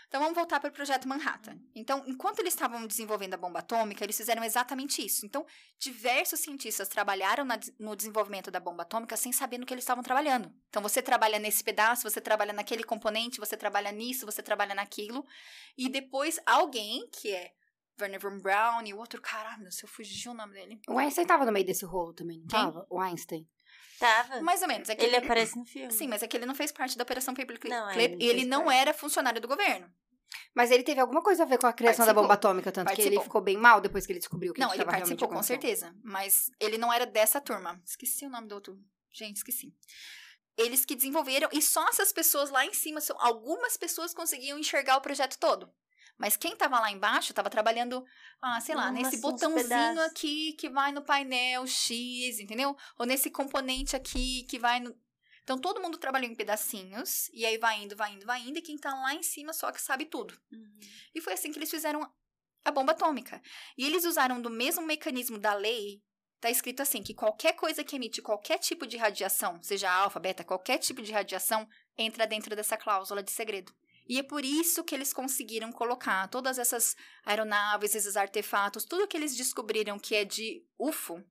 Speaker 2: Então vamos voltar para o projeto Manhattan. Então, enquanto eles estavam desenvolvendo a bomba atômica, eles fizeram exatamente isso. Então, diversos cientistas trabalharam na, no desenvolvimento da bomba atômica sem saber no que eles estavam trabalhando. Então, você trabalha nesse pedaço, você trabalha naquele componente, você trabalha nisso, você trabalha naquilo. E depois alguém, que é Werner von Braun e o outro, caralho, meu, se eu fugir o nome dele.
Speaker 4: O Einstein tava no meio desse rolo também, não Quem? tava? O Einstein.
Speaker 3: Tava.
Speaker 2: Mais ou menos.
Speaker 3: É ele, ele aparece no filme.
Speaker 2: Sim, mas é que ele não fez parte da Operação Paperclip. Não, é, ele e ele não parte. era funcionário do governo.
Speaker 4: Mas ele teve alguma coisa a ver com a criação participou. da bomba atômica, tanto participou. que ele ficou bem mal depois que ele descobriu que
Speaker 2: Não, ele participou com certeza. Mas ele não era dessa turma. Esqueci o nome do outro. Gente, esqueci. Eles que desenvolveram, e só essas pessoas lá em cima, algumas pessoas conseguiam enxergar o projeto todo. Mas quem estava lá embaixo estava trabalhando, ah, sei lá, nesse botãozinho aqui que vai no painel X, entendeu? Ou nesse componente aqui que vai no. Então todo mundo trabalhou em pedacinhos, e aí vai indo, vai indo, vai indo, e quem tá lá em cima só que sabe tudo. Uhum. E foi assim que eles fizeram a bomba atômica. E eles usaram do mesmo mecanismo da lei. Tá escrito assim: que qualquer coisa que emite qualquer tipo de radiação, seja alfa, beta, qualquer tipo de radiação, entra dentro dessa cláusula de segredo. E é por isso que eles conseguiram colocar todas essas aeronaves, esses artefatos, tudo que eles descobriram que é de UFO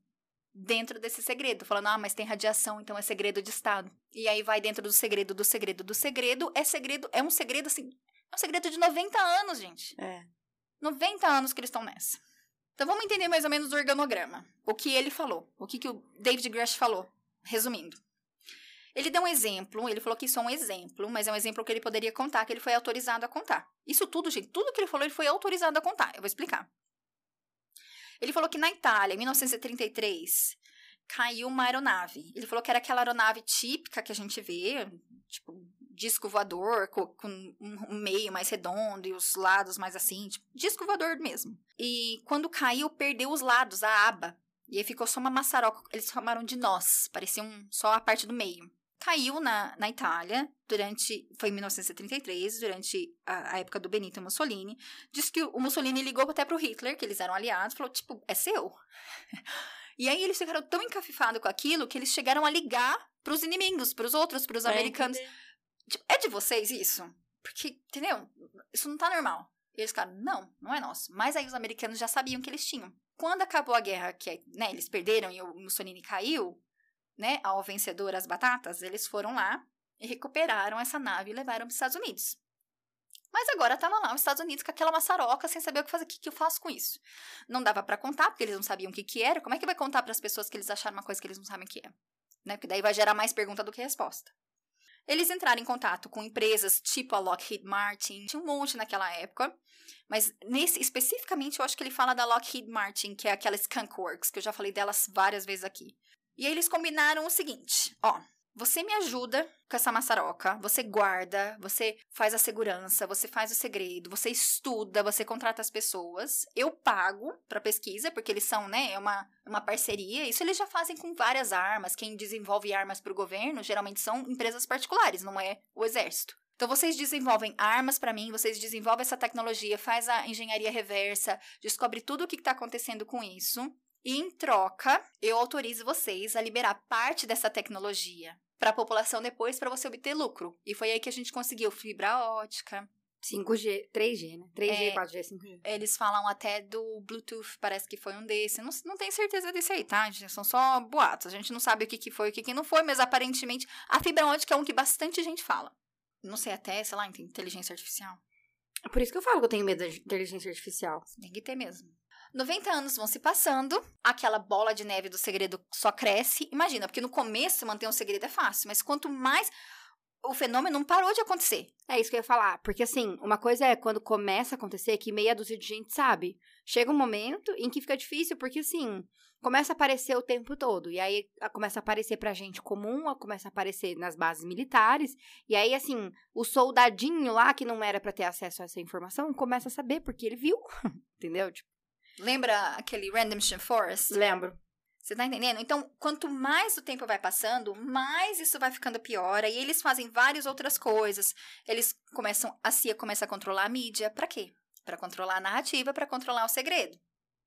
Speaker 2: dentro desse segredo, falando, ah, mas tem radiação, então é segredo de Estado. E aí vai dentro do segredo, do segredo, do segredo, é segredo, é um segredo assim, é um segredo de 90 anos, gente.
Speaker 3: É.
Speaker 2: 90 anos que eles estão nessa. Então vamos entender mais ou menos o organograma. O que ele falou, o que, que o David Grush falou, resumindo. Ele deu um exemplo, ele falou que isso é um exemplo, mas é um exemplo que ele poderia contar, que ele foi autorizado a contar. Isso tudo, gente, tudo que ele falou, ele foi autorizado a contar. Eu vou explicar. Ele falou que na Itália, em 1933, caiu uma aeronave. Ele falou que era aquela aeronave típica que a gente vê, tipo, disco voador, com, com um meio mais redondo e os lados mais assim, tipo, disco voador mesmo. E quando caiu, perdeu os lados, a aba. E aí ficou só uma maçaroca, eles chamaram de nós, parecia um, só a parte do meio caiu na, na Itália durante. Foi em 1933, durante a, a, época do Benito Mussolini. Diz que o Mussolini ligou até pro Hitler, que eles eram aliados, falou: tipo, é seu. e aí eles ficaram tão encafifados com aquilo que eles chegaram a ligar pros inimigos, pros outros, pros americanos. Entender. Tipo, é de vocês isso? Porque, entendeu? Isso não tá normal. E eles ficaram, não, não é nosso. Mas aí os americanos já sabiam que eles tinham. Quando acabou a guerra, que né, eles perderam e o Mussolini caiu, né, ao vencedor as batatas, eles foram lá e recuperaram essa nave e levaram para os Estados Unidos. Mas agora estavam lá os Estados Unidos com aquela maçaroca sem saber o que fazer. O que, que eu faço com isso? Não dava para contar, porque eles não sabiam o que, que era. Como é que vai contar para as pessoas que eles acharam uma coisa que eles não sabem o que é? Né? Porque daí vai gerar mais pergunta do que resposta. Eles entraram em contato com empresas tipo a Lockheed Martin, tinha um monte naquela época, mas nesse especificamente eu acho que ele fala da Lockheed Martin, que é aquela Skunk Works, que eu já falei delas várias vezes aqui. E aí eles combinaram o seguinte: ó, você me ajuda com essa maçaroca, você guarda, você faz a segurança, você faz o segredo, você estuda, você contrata as pessoas. Eu pago para pesquisa, porque eles são, né, é uma, uma parceria. Isso eles já fazem com várias armas. Quem desenvolve armas para o governo geralmente são empresas particulares, não é o exército. Então vocês desenvolvem armas para mim, vocês desenvolvem essa tecnologia, faz a engenharia reversa, descobre tudo o que está acontecendo com isso. E em troca, eu autorizo vocês a liberar parte dessa tecnologia para a população depois para você obter lucro. E foi aí que a gente conseguiu fibra ótica.
Speaker 4: 5G, 3G, né? 3G, é, 4G, 5G.
Speaker 2: Eles falam até do Bluetooth, parece que foi um desse. Não, não tenho certeza desse aí, tá? São só boatos. A gente não sabe o que, que foi e o que, que não foi, mas aparentemente a fibra ótica é um que bastante gente fala. Não sei até, sei lá, inteligência artificial.
Speaker 4: É por isso que eu falo que eu tenho medo de inteligência artificial.
Speaker 2: Tem que ter mesmo. 90 anos vão se passando, aquela bola de neve do segredo só cresce. Imagina, porque no começo manter um segredo é fácil, mas quanto mais o fenômeno não parou de acontecer.
Speaker 4: É isso que eu ia falar. Porque, assim, uma coisa é quando começa a acontecer que meia dúzia de gente sabe. Chega um momento em que fica difícil, porque, assim, começa a aparecer o tempo todo. E aí começa a aparecer pra gente comum, começa a aparecer nas bases militares. E aí, assim, o soldadinho lá, que não era para ter acesso a essa informação, começa a saber, porque ele viu. Entendeu? Tipo,
Speaker 2: Lembra aquele Randomshire Forest?
Speaker 4: Lembro.
Speaker 2: Você tá entendendo? Então, quanto mais o tempo vai passando, mais isso vai ficando pior. Aí eles fazem várias outras coisas. Eles começam, a CIA começa a controlar a mídia. Para quê? Para controlar a narrativa, para controlar o segredo.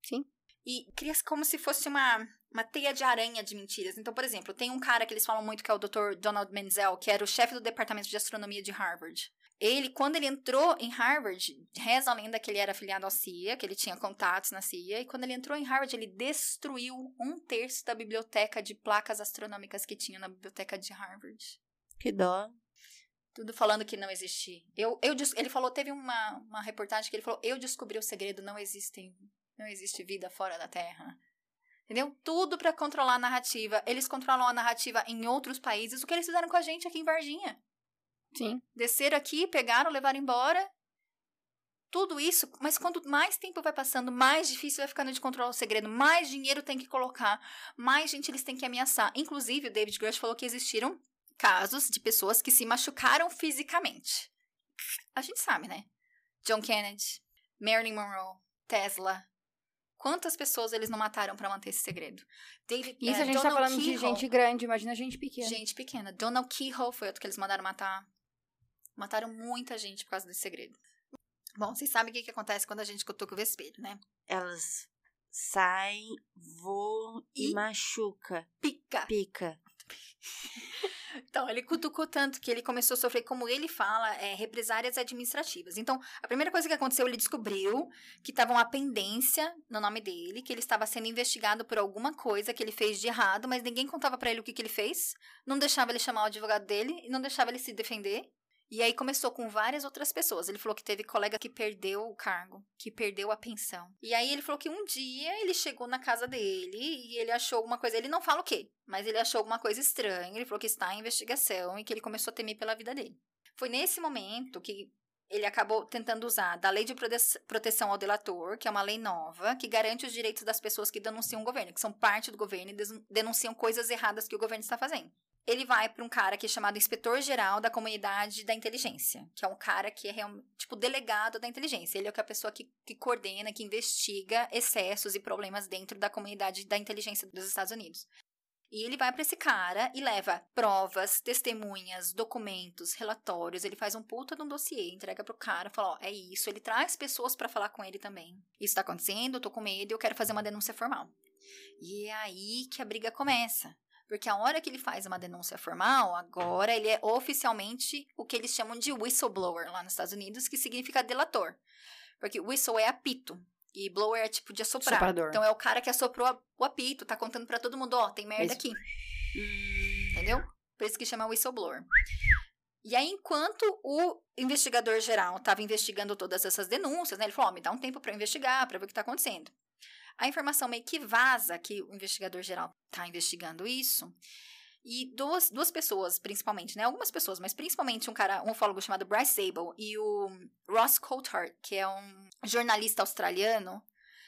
Speaker 4: Sim.
Speaker 2: E cria como se fosse uma, uma teia de aranha de mentiras. Então, por exemplo, tem um cara que eles falam muito que é o Dr. Donald Menzel, que era o chefe do departamento de astronomia de Harvard. Ele, quando ele entrou em Harvard, reza a lenda que ele era afiliado à CIA, que ele tinha contatos na CIA, e quando ele entrou em Harvard, ele destruiu um terço da biblioteca de placas astronômicas que tinha na biblioteca de Harvard.
Speaker 3: Que dó.
Speaker 2: Tudo falando que não existe. Eu, eu, ele falou, teve uma, uma reportagem que ele falou: Eu descobri o segredo, não existe, não existe vida fora da Terra. Entendeu? Tudo para controlar a narrativa. Eles controlam a narrativa em outros países. O que eles fizeram com a gente aqui em Varginha?
Speaker 4: Sim.
Speaker 2: Desceram aqui, pegaram, levaram embora. Tudo isso, mas quanto mais tempo vai passando, mais difícil vai ficando de controlar o segredo, mais dinheiro tem que colocar, mais gente eles têm que ameaçar. Inclusive, o David Grush falou que existiram casos de pessoas que se machucaram fisicamente. A gente sabe, né? John Kennedy, Marilyn Monroe, Tesla. Quantas pessoas eles não mataram para manter esse segredo?
Speaker 4: David, Isso é, a gente tá Donald tá falando Keyhole, de gente grande, imagina gente pequena.
Speaker 2: Gente pequena. Donald Keyhole foi outro que eles mandaram matar. Mataram muita gente por causa desse segredo. Bom, vocês sabem o que, que acontece quando a gente cutuca o vespeiro, né?
Speaker 3: Elas saem, voam e, e machuca.
Speaker 2: Pica.
Speaker 3: Pica.
Speaker 2: Então, ele cutucou tanto que ele começou a sofrer, como ele fala, é, represárias administrativas. Então, a primeira coisa que aconteceu, ele descobriu que estava uma pendência no nome dele, que ele estava sendo investigado por alguma coisa que ele fez de errado, mas ninguém contava para ele o que, que ele fez, não deixava ele chamar o advogado dele e não deixava ele se defender. E aí começou com várias outras pessoas. Ele falou que teve colega que perdeu o cargo, que perdeu a pensão. E aí ele falou que um dia ele chegou na casa dele e ele achou alguma coisa. Ele não fala o quê, mas ele achou alguma coisa estranha. Ele falou que está em investigação e que ele começou a temer pela vida dele. Foi nesse momento que ele acabou tentando usar da Lei de Proteção ao Delator, que é uma lei nova, que garante os direitos das pessoas que denunciam o governo, que são parte do governo e denunciam coisas erradas que o governo está fazendo ele vai para um cara que é chamado inspetor-geral da comunidade da inteligência, que é um cara que é tipo delegado da inteligência. Ele é a pessoa que, que coordena, que investiga excessos e problemas dentro da comunidade da inteligência dos Estados Unidos. E ele vai para esse cara e leva provas, testemunhas, documentos, relatórios. Ele faz um puta de um dossiê, entrega pro cara, fala: Ó, é isso. Ele traz pessoas para falar com ele também. Isso tá acontecendo, eu tô com medo, eu quero fazer uma denúncia formal. E é aí que a briga começa. Porque a hora que ele faz uma denúncia formal, agora ele é oficialmente o que eles chamam de whistleblower lá nos Estados Unidos, que significa delator. Porque whistle é apito. E blower é tipo de assoprar.
Speaker 4: Soprador.
Speaker 2: Então é o cara que assoprou a- o apito, tá contando pra todo mundo, ó, tem merda
Speaker 4: Isso.
Speaker 2: aqui. Entendeu? Por isso que chama whistleblower. E aí, enquanto o investigador geral estava investigando todas essas denúncias, né, ele falou: ó, me dá um tempo para investigar, para ver o que está acontecendo. A informação meio que vaza que o investigador geral está investigando isso. E duas, duas pessoas, principalmente, né? Algumas pessoas, mas principalmente um cara, um ufólogo chamado Bryce Sable e o Ross Coulthard, que é um jornalista australiano,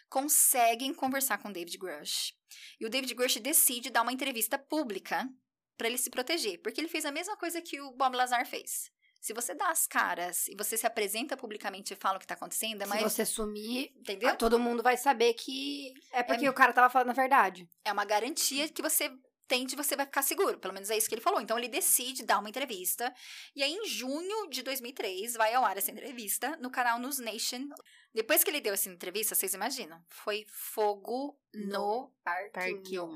Speaker 2: conseguem conversar com David Grush. E o David Grush decide dar uma entrevista pública para ele se proteger, porque ele fez a mesma coisa que o Bob Lazar fez. Se você dá as caras e você se apresenta publicamente e fala o que tá acontecendo, é
Speaker 4: Se
Speaker 2: mais.
Speaker 4: você sumir,
Speaker 2: Entendeu?
Speaker 4: todo mundo vai saber que é porque o cara tava falando a verdade.
Speaker 2: É uma garantia que você tem de você vai ficar seguro. Pelo menos é isso que ele falou. Então ele decide dar uma entrevista. E aí, em junho de 2003, vai ao ar essa entrevista no canal News Nation. Depois que ele deu essa entrevista, vocês imaginam? Foi fogo no
Speaker 3: Parquinho.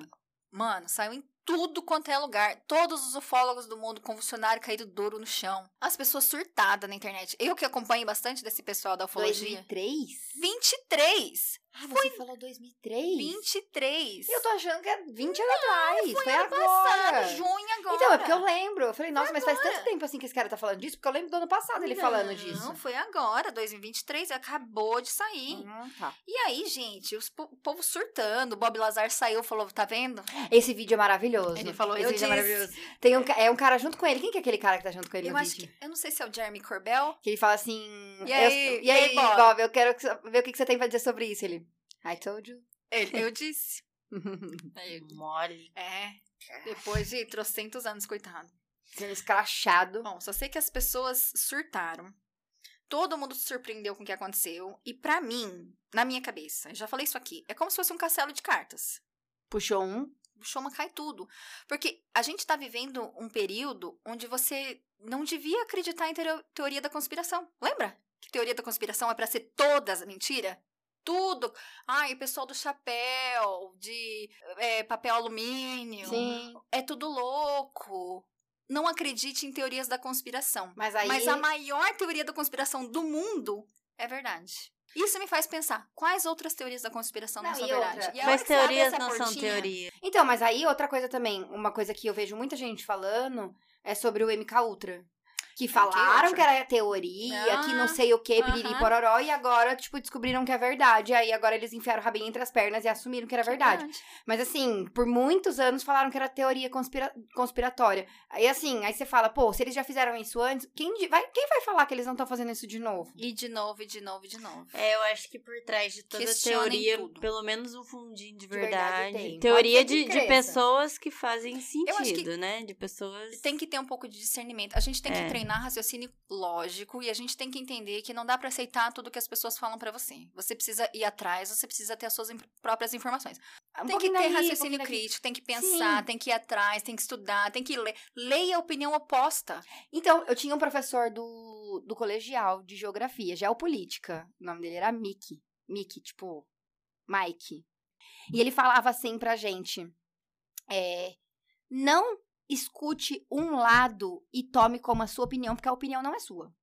Speaker 2: Mano, saiu em tudo quanto é lugar. Todos os ufólogos do mundo com funcionário caído duro no chão. As pessoas surtadas na internet. Eu que acompanho bastante desse pessoal da ufologia.
Speaker 4: 2003?
Speaker 2: 23!
Speaker 4: Ah, você falou 2003?
Speaker 2: 23!
Speaker 4: Eu tô achando que é 20 anos atrás. Foi,
Speaker 2: ano
Speaker 4: agora.
Speaker 2: passado, junho agora.
Speaker 4: Então, é porque eu lembro. Eu falei, nossa,
Speaker 2: Foi
Speaker 4: mas faz
Speaker 2: agora.
Speaker 4: tanto tempo assim que esse cara tá falando disso, porque eu lembro do ano passado ele falando disso.
Speaker 2: Não, foi agora, 2023, acabou de sair.
Speaker 4: Hum, tá.
Speaker 2: E aí, gente, os o povo surtando. O Bob Lazar saiu e falou: tá vendo?
Speaker 4: Esse vídeo é maravilhoso.
Speaker 2: Ele falou,
Speaker 4: Esse
Speaker 2: eu
Speaker 4: vídeo é
Speaker 2: disse.
Speaker 4: maravilhoso. Tem um, é um cara junto com ele. Quem que é aquele cara que tá junto com ele
Speaker 2: Eu
Speaker 4: no
Speaker 2: acho
Speaker 4: vídeo?
Speaker 2: que. Eu não sei se é o Jeremy Corbell.
Speaker 4: Que ele fala assim...
Speaker 2: E
Speaker 4: eu-
Speaker 2: aí-
Speaker 4: e aí,
Speaker 2: e aí, Bob?
Speaker 4: Bob? eu quero que ver o que que você tem pra dizer sobre isso. Ele... I told you.
Speaker 2: Ele, eu disse. Aí,
Speaker 3: Mole.
Speaker 2: É. Depois de trocentos anos, coitado.
Speaker 4: Sendo escrachado.
Speaker 2: Bom, só sei que as pessoas surtaram. Todo mundo se surpreendeu com o que aconteceu. E pra mim, na minha cabeça, já falei isso aqui, é como se fosse um castelo de cartas.
Speaker 4: Puxou um.
Speaker 2: O Shoma cai tudo. Porque a gente tá vivendo um período onde você não devia acreditar em teo- teoria da conspiração. Lembra? Que teoria da conspiração é pra ser todas mentira? Tudo. Ai, o pessoal do chapéu, de é, papel alumínio.
Speaker 4: Sim.
Speaker 2: É tudo louco. Não acredite em teorias da conspiração.
Speaker 4: Mas aí...
Speaker 2: Mas a maior teoria da conspiração do mundo é verdade. Isso me faz pensar, quais outras teorias da conspiração não,
Speaker 4: Não,
Speaker 2: são
Speaker 4: outra?
Speaker 2: verdade? E
Speaker 3: Mas teorias não são
Speaker 2: portinha-
Speaker 3: teorias.
Speaker 4: Então, mas aí outra coisa também, uma coisa que eu vejo muita gente falando é sobre o MK Ultra. Que falaram que era teoria, que não
Speaker 2: Ah,
Speaker 4: sei o que, piriri pororó, e agora, tipo, descobriram que é verdade. Aí agora eles enfiaram o rabinho entre as pernas e assumiram que era verdade. Mas assim, por muitos anos falaram que era teoria conspira- conspiratória. Aí assim, aí você fala, pô, se eles já fizeram isso antes, quem, de- vai, quem vai falar que eles não estão fazendo isso de novo?
Speaker 2: E de novo, e de novo, e de novo.
Speaker 3: É, eu acho que por trás de toda
Speaker 2: Questionem
Speaker 3: teoria,
Speaker 2: tudo.
Speaker 3: pelo menos um fundinho de
Speaker 4: verdade
Speaker 3: verdade.
Speaker 4: tem.
Speaker 3: Teoria de, de pessoas que fazem
Speaker 2: acho
Speaker 3: sentido,
Speaker 2: que
Speaker 3: né? De pessoas.
Speaker 2: Tem que ter um pouco de discernimento. A gente tem que
Speaker 3: É.
Speaker 2: treinar raciocínio lógico e a gente tem que entender que não dá pra aceitar tudo que as pessoas falam pra você. Você precisa ir atrás, você precisa ter as suas imp- próprias informações.
Speaker 4: Um
Speaker 2: tem que ter
Speaker 4: um
Speaker 2: raciocínio
Speaker 4: daqui.
Speaker 2: crítico, tem que pensar,
Speaker 4: Sim.
Speaker 2: tem que ir atrás, tem que estudar, tem que ler. Leia a opinião oposta.
Speaker 4: Então, eu tinha um professor do, do colegial de geografia, geopolítica. O nome dele era Mickey. Mickey, tipo, Mike. E ele falava assim pra gente: é, não escute um lado e tome como a sua opinião, porque a opinião não é sua.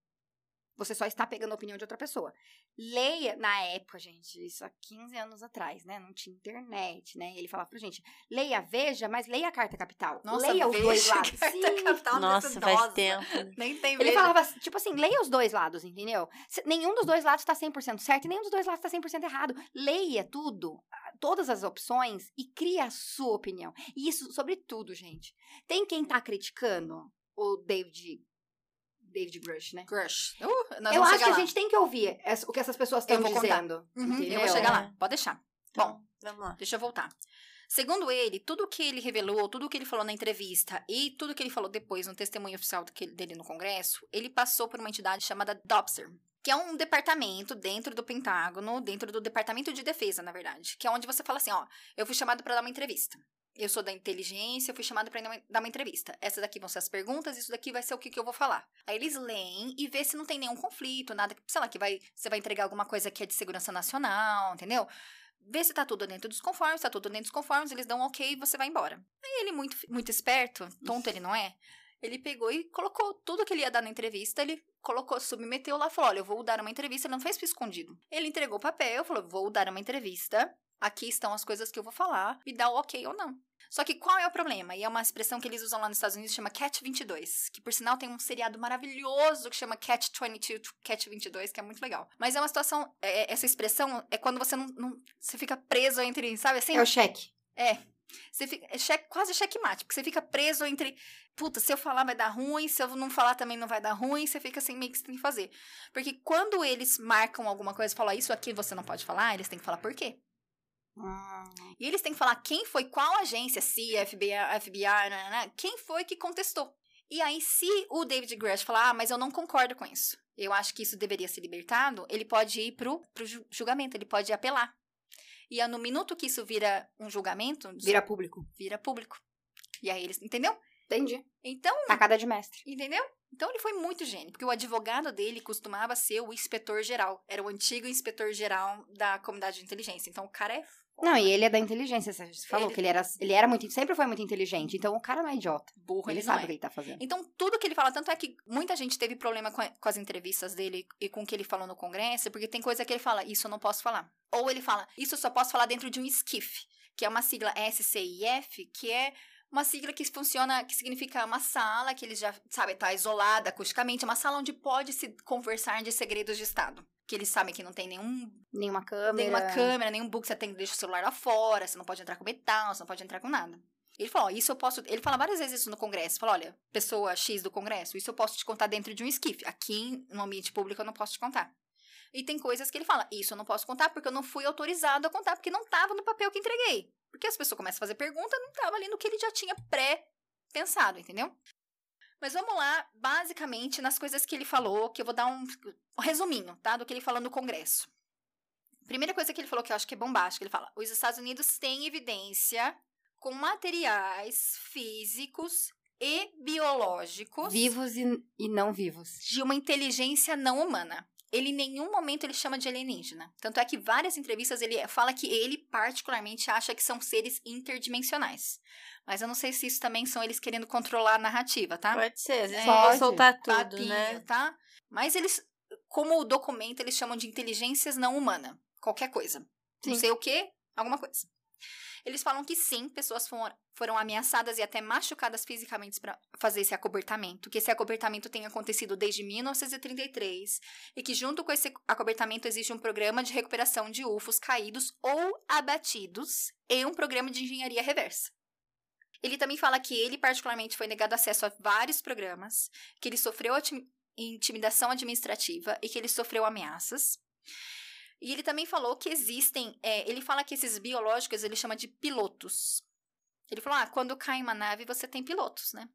Speaker 4: Você só está pegando a opinião de outra pessoa. Leia, na época, gente, isso há 15 anos atrás, né? Não tinha internet, né? Ele falava pra gente: leia, veja, mas leia a carta capital.
Speaker 2: Nossa,
Speaker 4: leia os dois lados.
Speaker 2: carta
Speaker 4: Sim.
Speaker 2: capital
Speaker 3: Nossa, faz tempo.
Speaker 2: Nem tem
Speaker 4: Ele
Speaker 2: veja.
Speaker 4: falava, tipo assim, leia os dois lados, entendeu? Nenhum dos dois lados tá 100% certo e nenhum dos dois lados tá 100% errado. Leia tudo, todas as opções e crie a sua opinião. E isso sobre tudo, gente. Tem quem tá criticando o David David Grush, né?
Speaker 2: Crush. Uh, nós
Speaker 4: Eu
Speaker 2: vamos
Speaker 4: acho que a
Speaker 2: lá.
Speaker 4: gente tem que ouvir essa- o que essas pessoas estão dizendo.
Speaker 2: Uhum, eu vou chegar
Speaker 3: É.
Speaker 2: lá. Pode deixar. Bom,
Speaker 3: Vamos lá.
Speaker 2: Deixa eu voltar. Segundo ele, tudo que ele revelou, tudo que ele falou na entrevista e tudo que ele falou depois no testemunho oficial dele no Congresso, ele passou por uma entidade chamada DOPSER, que é um departamento dentro do Pentágono, dentro do Departamento de Defesa, na verdade, que é onde você fala assim, ó, eu fui chamado para dar uma entrevista. Eu sou da inteligência, eu fui chamado para dar uma entrevista. Essas daqui vão ser as perguntas, isso daqui vai ser o que, que eu vou falar. Aí eles leem e vê se não tem nenhum conflito, nada, sei lá, que vai, você vai entregar alguma coisa que é de segurança nacional, entendeu? vê se tá tudo dentro dos conformes, tá tudo dentro dos conformes, eles dão um ok e você vai embora. Aí ele, muito, muito esperto, tonto ele não é, ele pegou e colocou tudo que ele ia dar na entrevista, ele colocou, submeteu lá, falou, olha, eu vou dar uma entrevista, ele não fez escondido. Ele entregou o papel, falou, vou dar uma entrevista, aqui estão as coisas que eu vou falar, me dá o ok ou não. Só que qual é o problema? E é uma expressão que eles usam lá nos Estados Unidos, chama Catch 22, que por sinal tem um seriado maravilhoso que chama Catch 22, Catch 22, que é muito legal. Mas é uma situação, é, essa expressão é quando você não, não, você fica preso entre, sabe assim?
Speaker 4: É o cheque.
Speaker 2: É. Você fica, é cheque, quase checkmate, porque você fica preso entre, puta, se eu falar vai dar ruim, se eu não falar também não vai dar ruim, você fica assim meio que você tem que fazer. Porque quando eles marcam alguma coisa e falam, isso aqui você não pode falar, eles têm que falar por quê. E eles têm que falar quem foi, qual agência, CIA, FBI, FBI né, né, né, quem foi que contestou. E aí, se o David Grush falar, ah, mas eu não concordo com isso, eu acho que isso deveria ser libertado, ele pode ir pro, pro julgamento, ele pode apelar. E é no minuto que isso vira um julgamento,
Speaker 4: Vira público.
Speaker 2: vira público. E aí eles, entendeu?
Speaker 4: Entendi.
Speaker 2: Então,
Speaker 4: Tacada de mestre.
Speaker 2: entendeu? Então ele foi muito gênio, porque o advogado dele costumava ser o inspetor geral. Era o antigo inspetor geral da comunidade de inteligência. Então o cara é
Speaker 4: Não, e ele é da inteligência, você falou
Speaker 2: Ele-
Speaker 4: que ele era, ele era muito, sempre foi muito inteligente, então o cara não é idiota.
Speaker 2: burro,
Speaker 4: Ele,
Speaker 2: ele,
Speaker 4: sabe
Speaker 2: não
Speaker 4: o que
Speaker 2: é.
Speaker 4: ele tá fazendo.
Speaker 2: Então, tudo que ele fala, tanto é que muita gente teve problema com, a- com as entrevistas dele e com o que ele falou no Congresso, porque tem coisa que ele fala, isso eu não posso falar. Ou ele fala, isso eu só posso falar dentro de um SCIF, que é uma sigla SCIF, que é uma sigla que funciona, que significa uma sala que eles já, sabe, tá isolada acusticamente, uma sala onde pode se conversar de segredos de Estado. Que eles sabem que não tem nenhum
Speaker 4: Nenhuma câmera.
Speaker 2: nenhuma câmera, nenhum book, você tem que deixar o celular lá fora, você não pode entrar com metal, você não pode entrar com nada. Ele falou, isso eu posso. Ele fala várias vezes isso no Congresso. Fala, olha, pessoa X do Congresso, isso eu posso te contar dentro de um esquife. Aqui, no ambiente público, eu não posso te contar. E tem coisas que ele fala, isso eu não posso contar porque eu não fui autorizado a contar, porque não estava no papel que entreguei. Porque as pessoas começam a fazer pergunta, não estava ali no que ele já tinha pré-pensado, entendeu? Mas vamos lá, basicamente, nas coisas que ele falou, que eu vou dar um, um resuminho, tá? Do que ele falou no Congresso. Primeira coisa que ele falou que eu acho que é bombástico, ele fala: os Estados Unidos têm evidência com materiais físicos e biológicos
Speaker 4: Vivos e, e não vivos.
Speaker 2: de uma inteligência não humana. Ele em nenhum momento ele chama de alienígena. Tanto é que várias entrevistas ele fala que ele particularmente acha que são seres interdimensionais. Mas eu não sei se isso também são eles querendo controlar a narrativa, tá?
Speaker 3: Pode ser, às vezes
Speaker 2: É,
Speaker 3: pode soltar tudo,
Speaker 2: Papinho,
Speaker 3: né?
Speaker 2: tá? Mas eles, como o documento, eles chamam de inteligências não humana. Qualquer coisa. Não
Speaker 4: Sim.
Speaker 2: sei o que, alguma coisa. Eles falam que sim, pessoas foram, foram ameaçadas e até machucadas fisicamente para fazer esse acobertamento. Que esse acobertamento tem acontecido desde 1933 e que, junto com esse acobertamento, existe um programa de recuperação de UFOs caídos ou abatidos e um programa de engenharia reversa. Ele também fala que ele, particularmente, foi negado acesso a vários programas, que ele sofreu intimidação administrativa e que ele sofreu ameaças. E ele também falou que existem. é, ele fala que esses biológicos ele chama de pilotos. Ele falou: ah, quando cai uma nave, você tem pilotos, né?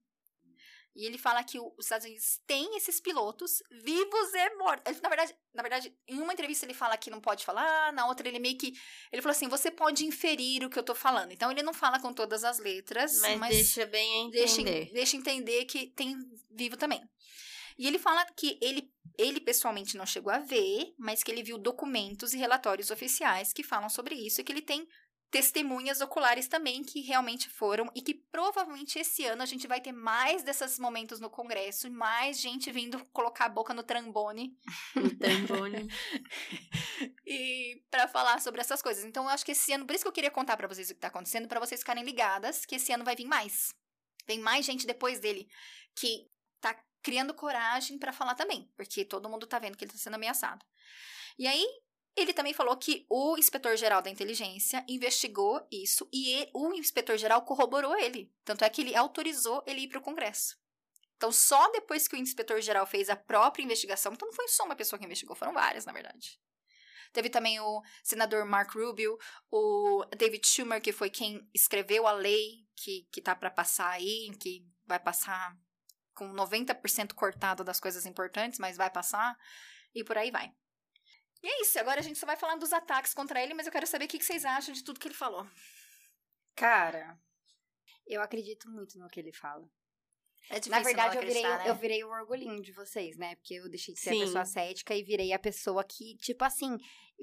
Speaker 2: E ele fala que os Estados Unidos têm esses pilotos vivos e mortos. Ele, Na verdade, na verdade, em uma entrevista ele fala que não pode falar, na outra ele meio que. Ele falou assim: você pode inferir o que eu tô falando. Então ele não fala com todas as letras,
Speaker 3: Mas,
Speaker 2: mas,
Speaker 3: deixa bem a
Speaker 2: deixa,
Speaker 3: entender.
Speaker 2: deixa entender que tem vivo também. E ele fala que ele, ele pessoalmente não chegou a ver, mas que ele viu documentos e relatórios oficiais que falam sobre isso e que ele tem testemunhas oculares também que realmente foram e que provavelmente esse ano a gente vai ter mais desses momentos no Congresso e mais gente vindo colocar a boca no trambone
Speaker 3: O tambone.
Speaker 2: e para falar sobre essas coisas. Então eu acho que esse ano, por isso que eu queria contar pra vocês o que tá acontecendo, pra vocês ficarem ligadas que esse ano vai vir mais. Vem mais gente depois dele que criando coragem pra falar também, porque todo mundo tá vendo que ele tá sendo ameaçado. E aí ele também falou que o inspetor-geral da inteligência investigou isso e ele- o inspetor-geral corroborou ele. Tanto é que ele autorizou ele ir para o Congresso. Então, só depois que o inspetor-geral fez a própria investigação, então não foi só uma pessoa que investigou, foram várias, na verdade. Teve também o senador Mark Rubio, o David Schumer, que foi quem escreveu a lei que, que tá para passar aí, que vai passar com 90% cortado das coisas importantes, mas vai passar, e por aí vai. E é isso, agora a gente só vai falar dos ataques contra ele, mas eu quero saber o que vocês acham de tudo que ele falou.
Speaker 4: Cara, eu acredito muito no que ele fala.
Speaker 2: É difícil
Speaker 4: Na verdade,
Speaker 2: não
Speaker 4: eu virei,
Speaker 2: né?
Speaker 4: eu virei o orgulhinho de vocês, né? Porque eu deixei de ser
Speaker 3: Sim.
Speaker 4: a pessoa cética e virei a pessoa que, tipo assim,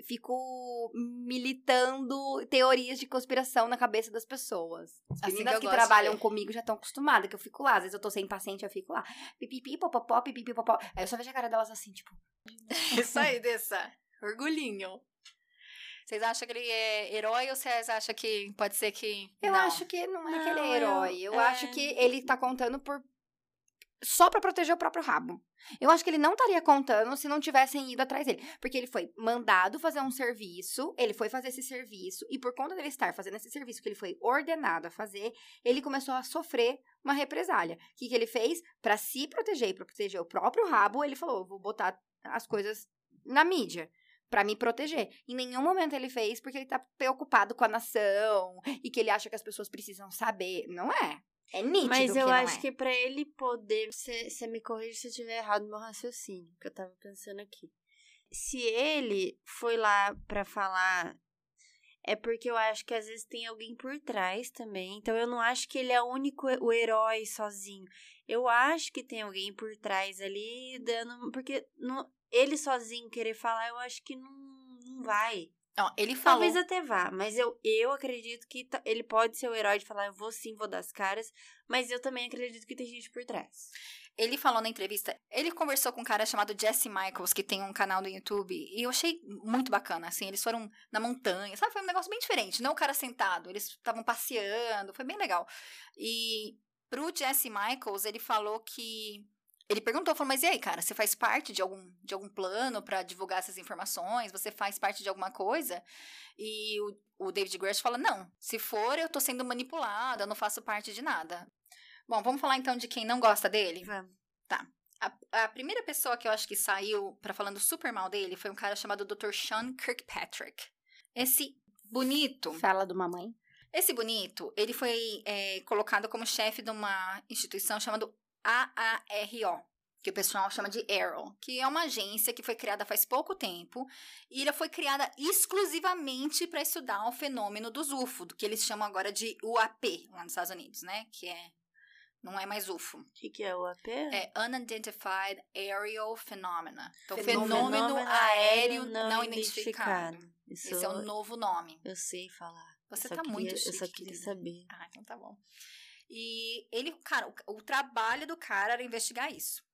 Speaker 4: fico militando teorias de conspiração na cabeça das pessoas. As
Speaker 2: Assim que
Speaker 4: meninas que,
Speaker 2: de
Speaker 4: trabalham
Speaker 2: ver.
Speaker 4: comigo já estão acostumadas, que eu fico lá. Às vezes eu tô sem paciente, eu fico lá. Pipipi, popopó, pipipi, popó. Aí eu só vejo a cara delas assim, tipo...
Speaker 2: Isso aí, dessa. Orgulhinho. Vocês acham que ele é herói ou vocês acham que pode ser que.
Speaker 4: Eu
Speaker 2: não?
Speaker 4: acho que não é que ele
Speaker 3: Não,
Speaker 4: é herói. Eu,
Speaker 3: é.
Speaker 4: acho que ele tá contando por. Só pra proteger o próprio rabo. Eu acho que ele não estaria contando se não tivessem ido atrás dele. Porque ele foi mandado fazer um serviço, ele foi fazer esse serviço, e por conta dele estar fazendo esse serviço que ele foi ordenado a fazer, ele começou a sofrer uma represália. O que, que ele fez? Pra se proteger e proteger o próprio rabo, ele falou: vou botar as coisas na mídia. Pra me proteger. Em nenhum momento ele fez porque ele tá preocupado com a nação e que ele acha que as pessoas precisam saber. Não é. É nítido
Speaker 3: Mas eu acho
Speaker 4: é.
Speaker 3: que pra ele poder. Você me corrige se eu tiver errado no meu raciocínio, que eu tava pensando aqui. Se ele foi lá pra falar. É porque eu acho que às vezes tem alguém por trás também. Então eu não acho que ele é o único o herói sozinho. Eu acho que tem alguém por trás ali dando. Porque não, ele sozinho querer falar, eu acho que não, não vai.
Speaker 2: Não, ele falou.
Speaker 3: Talvez até vá, mas eu, eu acredito que ele pode ser o herói de falar, eu vou sim, vou dar as caras, mas eu também acredito que tem gente por trás.
Speaker 2: Ele falou na entrevista, ele conversou com um cara chamado Jesse Michaels, que tem um canal do YouTube, e eu achei muito bacana, assim, eles foram na montanha, sabe, foi um negócio bem diferente, não o cara sentado, eles estavam passeando, foi bem legal. E pro Jesse Michaels, ele falou que ele perguntou, falou, mas e aí, cara, você faz parte de algum, de algum plano pra divulgar essas informações? Você faz parte de alguma coisa? E o, o David Grush fala, não, se for, eu tô sendo manipulada, eu não faço parte de nada. Bom, vamos falar então de quem não gosta dele?
Speaker 3: Vamos.
Speaker 2: A, a primeira pessoa que eu acho que saiu pra falando super mal dele foi um cara chamado Dr. Sean Kirkpatrick. Esse bonito,
Speaker 4: Fala do mamãe.
Speaker 2: esse bonito, ele foi é, colocado como chefe de uma instituição chamada AARO, que o pessoal chama de ARROW, que é uma agência que foi criada faz pouco tempo e ela foi criada exclusivamente para estudar o fenômeno dos UFO, do que eles chamam agora de UAP lá nos Estados Unidos, né? Que é não é mais UFO.
Speaker 3: O que, que é o AP?
Speaker 2: É Unidentified Aerial Phenomena. Então,
Speaker 3: Fenômeno
Speaker 2: fenômeno,
Speaker 3: aéreo não
Speaker 2: não, identificado.
Speaker 3: Isso
Speaker 2: Esse é o novo nome.
Speaker 3: eu sei falar.
Speaker 2: Você
Speaker 3: Eu só
Speaker 2: tá muito
Speaker 3: queria-
Speaker 2: chique,
Speaker 3: Eu só queria
Speaker 2: querida.
Speaker 3: saber.
Speaker 2: Ah, então tá bom. E ele, cara, o, o trabalho do cara era investigar isso.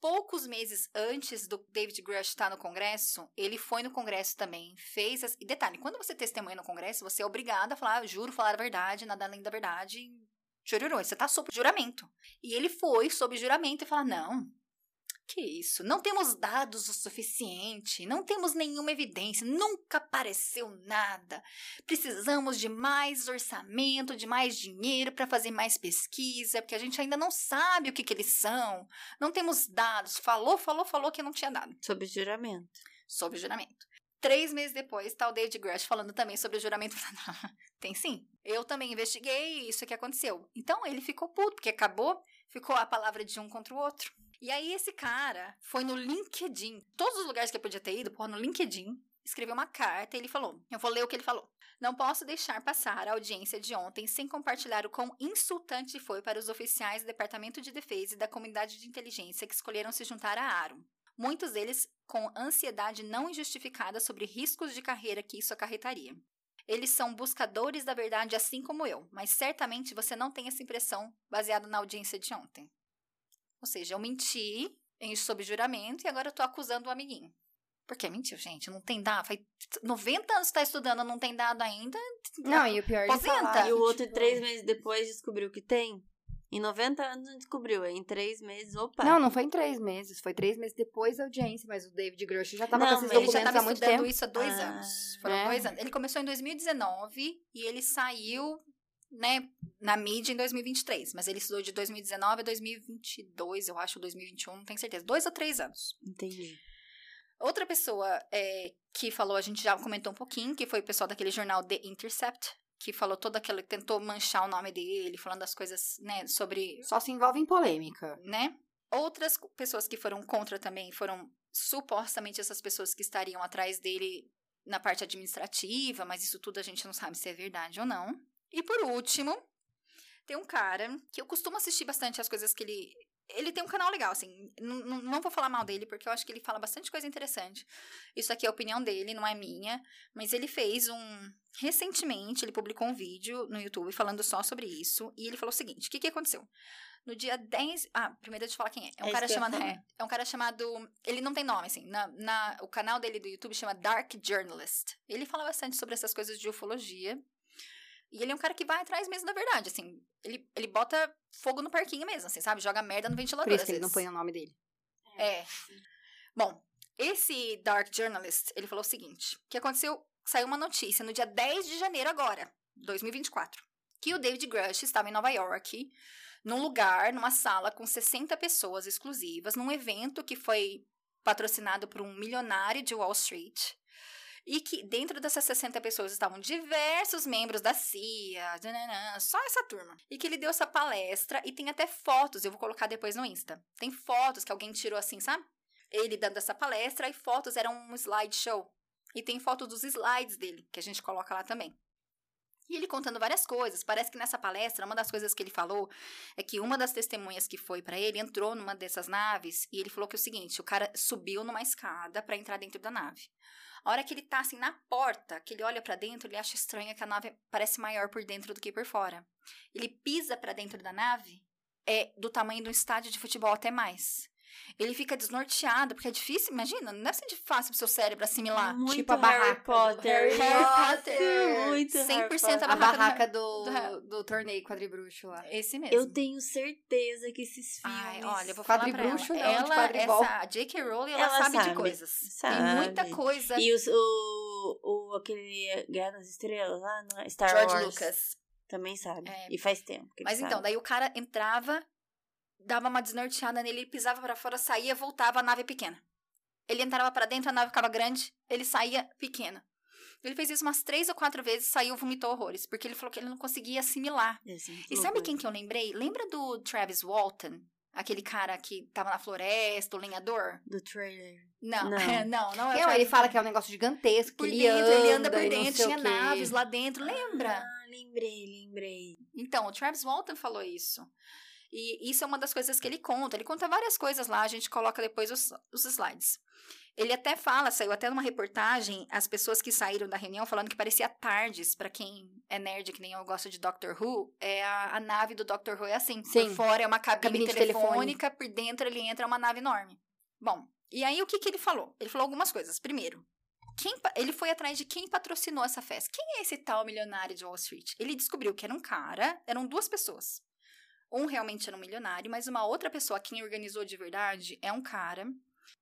Speaker 2: Poucos meses antes do David Grush estar no Congresso, ele foi no Congresso também, fez as... E detalhe, quando você testemunha no Congresso, você é obrigado a falar, "Eu juro falar a verdade, nada além da verdade, chororô, você tá sob juramento. E ele foi sob juramento e falou, não, que isso, não temos dados o suficiente, não temos nenhuma evidência, nunca apareceu nada. Precisamos de mais orçamento, de mais dinheiro para fazer mais pesquisa, porque a gente ainda não sabe o que, que eles são. Não temos dados. Falou, falou, falou que não tinha dado.
Speaker 3: Sob juramento.
Speaker 2: Sob juramento. Três meses depois, tá o David Grush falando também sobre o juramento. Tem sim. Eu também investiguei isso que aconteceu. Então ele ficou puto, porque acabou, ficou a palavra de um contra o outro. E aí esse cara foi no LinkedIn, todos os lugares que eu podia ter ido, porra, no LinkedIn, escreveu uma carta e ele falou. Eu vou ler o que ele falou. Não posso deixar passar a audiência de ontem sem compartilhar o quão insultante foi para os oficiais do Departamento de Defesa e da comunidade de inteligência que escolheram se juntar à ARO. Muitos deles com ansiedade não injustificada sobre riscos de carreira que isso acarretaria. Eles são buscadores da verdade assim como eu, mas certamente você não tem essa impressão baseada na audiência de ontem. Ou seja, eu menti em sob juramento e agora eu tô acusando o amiguinho. Porque mentiu, gente, não tem dado. Faz 90 anos que tá estudando, não tem dado ainda.
Speaker 4: Não, e o pior falar,
Speaker 3: E o outro,
Speaker 4: tipo,
Speaker 3: três meses depois, descobriu que tem? Em 90 anos não descobriu. Em três meses, opa.
Speaker 4: Não, não foi em três meses. Foi três meses depois da audiência, mas o David Grush já tava
Speaker 3: Não,
Speaker 4: com esses
Speaker 3: mas
Speaker 2: Ele já
Speaker 4: documentos
Speaker 2: estava
Speaker 4: há muito
Speaker 2: estudando
Speaker 4: tempo.
Speaker 2: isso há dois
Speaker 3: Ah,
Speaker 2: anos. Foram
Speaker 4: é.
Speaker 2: dois anos. Ele começou em 2019 e ele saiu, né, na mídia em 2023. Mas ele estudou de 2019 a 2022, eu acho, 2021, não tenho certeza. Dois ou três anos.
Speaker 3: Entendi.
Speaker 2: Outra pessoa é, que falou, a gente já comentou um pouquinho, que foi o pessoal daquele jornal The Intercept, que falou todo aquele, tentou manchar o nome dele, falando as coisas, né, sobre,
Speaker 4: Só se envolve em polêmica.
Speaker 2: né? Outras pessoas que foram contra também foram supostamente essas pessoas que estariam atrás dele na parte administrativa, mas isso tudo a gente não sabe se é verdade ou não. E por último, Tem um cara que eu costumo assistir bastante as coisas que ele. Ele tem um canal legal, assim. Não, não, vou falar mal dele, porque eu acho que ele fala bastante coisa interessante. Isso aqui é a opinião dele, não é minha. Mas ele fez um. Recentemente, ele publicou um vídeo no YouTube falando só sobre isso. E ele falou o seguinte: o que, que aconteceu? No dia 10. Ah, primeiro deixa eu falar quem é. É um
Speaker 3: É
Speaker 2: cara chamado. É, é um cara chamado. Ele não tem nome, assim. Na, na, o canal dele do YouTube chama Dark Journalist. Ele fala bastante sobre essas coisas de ufologia. E ele é um cara que vai atrás mesmo da verdade, assim. Ele, ele bota fogo no parquinho mesmo, assim, sabe? Joga merda no ventilador.
Speaker 4: Por isso que ele não põe o nome dele.
Speaker 2: É. Bom, esse Dark Journalist, ele falou o seguinte: que aconteceu, saiu uma notícia no dia 10 de janeiro agora, 2024, que o David Grush estava em Nova York, num lugar, numa sala com 60 pessoas exclusivas, num evento que foi patrocinado por um milionário de Wall Street. E que dentro dessas 60 pessoas estavam diversos membros da CIA, só essa turma. E que ele deu essa palestra e tem até fotos, eu vou colocar depois no Insta. Tem fotos que alguém tirou assim, sabe? Ele dando essa palestra e fotos eram um slideshow. E tem foto dos slides dele, que a gente coloca lá também. E ele contando várias coisas. Parece que nessa palestra, uma das coisas que ele falou é que uma das testemunhas que foi pra ele entrou numa dessas naves e ele falou que é o seguinte: o cara subiu numa escada pra entrar dentro da nave. A hora que ele tá assim na porta, que ele olha pra dentro, ele acha estranho que a nave parece maior por dentro do que por fora. Ele pisa pra dentro da nave, é do tamanho de um estádio de futebol até mais. Ele fica desnorteado, porque é difícil, imagina, não deve ser de fácil pro seu cérebro assimilar.
Speaker 3: Muito
Speaker 4: tipo a
Speaker 3: Harry
Speaker 4: barraca do
Speaker 3: Potter.
Speaker 2: Harry Potter.
Speaker 3: Muito Harry
Speaker 2: 100%
Speaker 3: Potter.
Speaker 2: a
Speaker 4: A
Speaker 2: barraca
Speaker 4: barraca
Speaker 2: do-
Speaker 4: do,
Speaker 2: do-
Speaker 4: do torneio quadribruxo lá.
Speaker 2: Esse mesmo.
Speaker 3: Eu tenho certeza que esses filmes...
Speaker 2: Ai, olha, eu vou falar pra ela.
Speaker 4: Quadribruxo não, de
Speaker 2: ela,
Speaker 4: quadribol.
Speaker 2: essa J.K. Rowling, ela,
Speaker 3: Ela
Speaker 2: sabe, de
Speaker 3: sabe,
Speaker 2: coisas.
Speaker 3: sabe.
Speaker 2: Tem muita coisa.
Speaker 3: E os, o, o, aquele Guerra nas Estrelas lá, é? Star
Speaker 2: George
Speaker 3: Wars.
Speaker 2: Lucas.
Speaker 3: Também sabe.
Speaker 2: É.
Speaker 3: E faz tempo. que ele
Speaker 2: Mas então,
Speaker 3: sabe.
Speaker 2: daí o cara entrava, dava uma desnorteada nele, ele pisava pra fora, saía, voltava, a nave pequena. Ele entrava pra dentro, a nave ficava grande, ele saía pequena. Ele fez isso umas três ou quatro vezes, saiu, vomitou horrores, porque ele falou que ele não conseguia assimilar. E sabe quem que eu lembrei? Lembra do Travis Walton? Aquele cara que tava na floresta, o lenhador?
Speaker 3: Do trailer.
Speaker 2: Não,
Speaker 3: Não.
Speaker 2: não, não, é o
Speaker 4: Não, ele fala que é um negócio gigantesco, que
Speaker 2: por
Speaker 4: ele
Speaker 2: dentro,
Speaker 4: anda,
Speaker 2: ele anda por dentro, tinha naves lá dentro, lembra?
Speaker 3: Ah, lembrei, lembrei.
Speaker 2: Então, o Travis Walton falou isso. E isso é uma das coisas que ele conta. Ele conta várias coisas lá, a gente coloca depois os, os slides. Ele até fala, saiu até numa reportagem, as pessoas que saíram da reunião falando que parecia tardes, pra quem é nerd, que nem eu gosto de Doctor Who, é a, a nave do Doctor Who é assim.
Speaker 4: Sim.
Speaker 2: Por fora é uma cabine,
Speaker 4: Cabine de
Speaker 2: telefônica, por dentro ele entra uma nave enorme. Bom, e aí o que, que ele falou? Ele falou algumas coisas. Primeiro, quem ele foi atrás de quem patrocinou essa festa. Quem é esse tal milionário de Wall Street? Ele descobriu que era um cara, eram duas pessoas. Um realmente era um milionário, mas uma outra pessoa, quem organizou de verdade, é um cara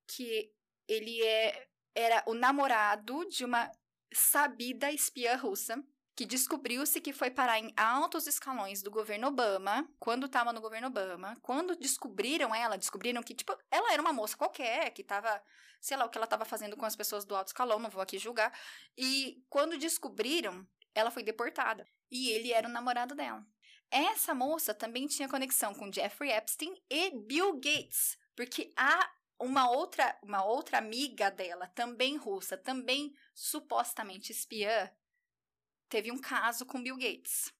Speaker 2: que ele é, era o namorado de uma sabida espiã russa que descobriu-se que foi parar em altos escalões do governo Obama, quando estava no governo Obama. Quando descobriram ela, descobriram que, tipo, ela era uma moça qualquer, que estava, sei lá, o que ela estava fazendo com as pessoas do alto escalão, não vou aqui julgar. E quando descobriram, ela foi deportada. E ele era o namorado dela. Essa moça também tinha conexão com Jeffrey Epstein e Bill Gates, porque há uma outra, uma outra amiga dela, também russa, também supostamente espiã, teve um caso com Bill Gates.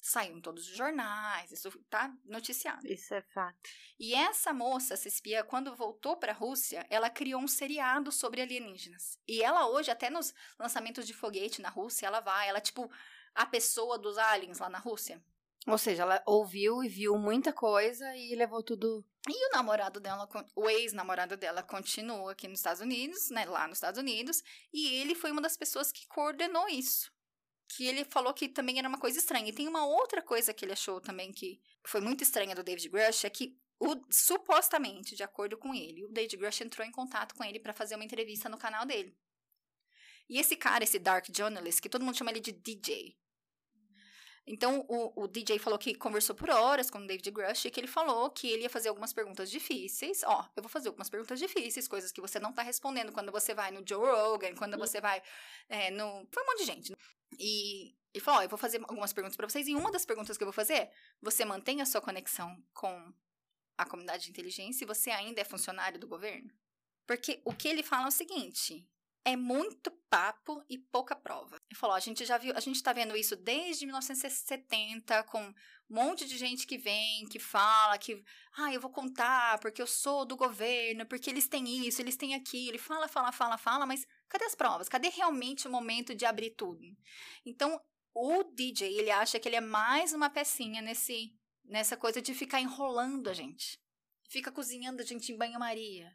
Speaker 2: Saiu em todos os jornais, isso tá noticiado.
Speaker 3: Isso é fato.
Speaker 2: E essa moça, essa espiã, quando voltou para a Rússia, ela criou um seriado sobre alienígenas. E ela hoje, até nos lançamentos de foguete na Rússia, ela vai, ela é tipo a pessoa dos aliens lá na Rússia.
Speaker 4: Ou seja, ela ouviu e viu muita coisa e levou tudo.
Speaker 2: E o namorado dela, o ex-namorado dela, continua aqui nos Estados Unidos, né, lá nos Estados Unidos, e ele foi uma das pessoas que coordenou isso. Que ele falou que também era uma coisa estranha. E tem uma outra coisa que ele achou também que foi muito estranha do David Grush, é que o, supostamente, de acordo com ele, o David Grush entrou em contato com ele para fazer uma entrevista no canal dele. E esse cara, esse Dark Journalist, que todo mundo chama ele de DJ, então, o, o DJ falou que conversou por horas com o David Grush e que ele falou que ele ia fazer algumas perguntas difíceis. Ó, eu vou fazer algumas perguntas difíceis, coisas que você não tá respondendo quando você vai no Joe Rogan, quando você vai é, no... Foi um monte de gente. né? E ele falou, ó, eu vou fazer algumas perguntas pra vocês. E uma das perguntas que eu vou fazer você mantém a sua conexão com a comunidade de inteligência e você ainda é funcionário do governo? Porque o que ele fala é o seguinte, é muito papo e pouca prova. Ele falou: a gente já viu, a gente tá vendo isso desde 1970, com um monte de gente que vem, que fala, que, ah, eu vou contar porque eu sou do governo, porque eles têm isso, eles têm aquilo. Ele fala, fala, fala, fala, mas cadê as provas? Cadê realmente o momento de abrir tudo? Então, o DJ, ele acha que ele é mais uma pecinha nesse nessa coisa de ficar enrolando a gente. Fica cozinhando a gente em banho-maria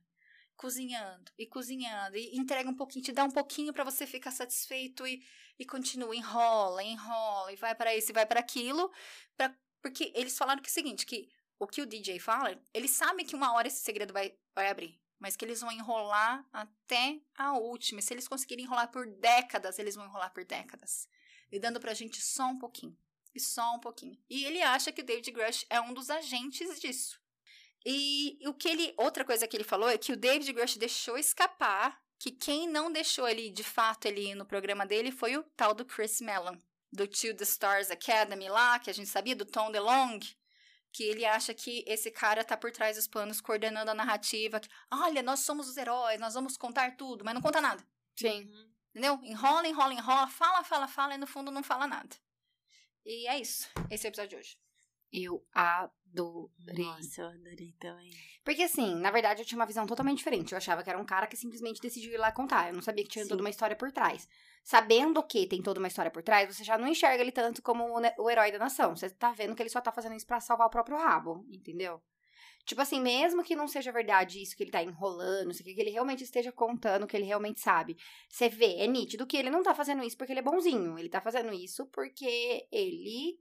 Speaker 2: cozinhando e cozinhando e entrega um pouquinho, te dá um pouquinho para você ficar satisfeito e, e continua, enrola, enrola e vai para isso e vai para aquilo, pra, porque eles falaram que é o seguinte, que o que o DJ fala, eles sabem que uma hora esse segredo vai, vai abrir, mas que eles vão enrolar até a última. Se eles conseguirem enrolar por décadas, eles vão enrolar por décadas. E dando pra gente só um pouquinho. E só um pouquinho. E ele acha que o David Grush é um dos agentes disso. E o que ele. Outra coisa que ele falou é que o David Grush deixou escapar que quem não deixou ele, de fato, ele ir no programa dele foi o tal do Chris Mellon, do To The Stars Academy lá, que a gente sabia, do Tom DeLong, que ele acha que esse cara tá por trás dos panos, coordenando a narrativa. Que, Olha, nós somos os heróis, nós vamos contar tudo, mas não conta nada.
Speaker 4: Sim.
Speaker 2: Entendeu? Enrola, enrola, enrola, fala, fala, fala, e no fundo não fala nada. E é isso. Esse é o episódio de hoje.
Speaker 4: Eu adorei.
Speaker 3: Nossa, eu adorei também.
Speaker 4: Porque assim, na verdade eu tinha uma visão totalmente diferente. Eu achava que era um cara que simplesmente decidiu ir lá contar. Eu não sabia que tinha
Speaker 3: Sim.
Speaker 4: toda uma história por trás. Sabendo que tem toda uma história por trás, você já não enxerga ele tanto como o, herói da nação. Você tá vendo que ele só tá fazendo isso pra salvar o próprio rabo, entendeu? Tipo assim, mesmo que não seja verdade isso que ele tá enrolando, não sei o que, que ele realmente esteja contando o que ele realmente sabe. Você vê, é nítido que ele não tá fazendo isso porque ele é bonzinho. Ele tá fazendo isso porque ele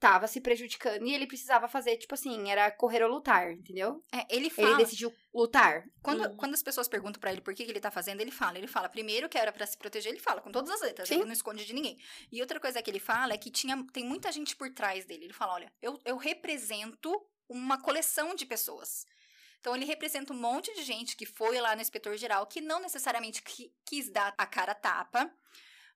Speaker 4: tava se prejudicando e ele precisava fazer, tipo assim, era correr ou lutar, entendeu?
Speaker 2: É, ele fala.
Speaker 4: Ele decidiu lutar.
Speaker 2: Quando,
Speaker 3: Uhum.
Speaker 2: quando as pessoas perguntam pra ele por que, que ele tá fazendo, ele fala. Ele fala, primeiro que era pra se proteger, ele fala com todas as letras,
Speaker 4: Sim.
Speaker 2: ele não esconde de ninguém. E outra coisa que ele fala é que tinha, tem muita gente por trás dele. Ele fala, olha, eu, eu represento uma coleção de pessoas. Então ele representa um monte de gente que foi lá no inspetor geral, que não necessariamente qui- quis dar a cara tapa.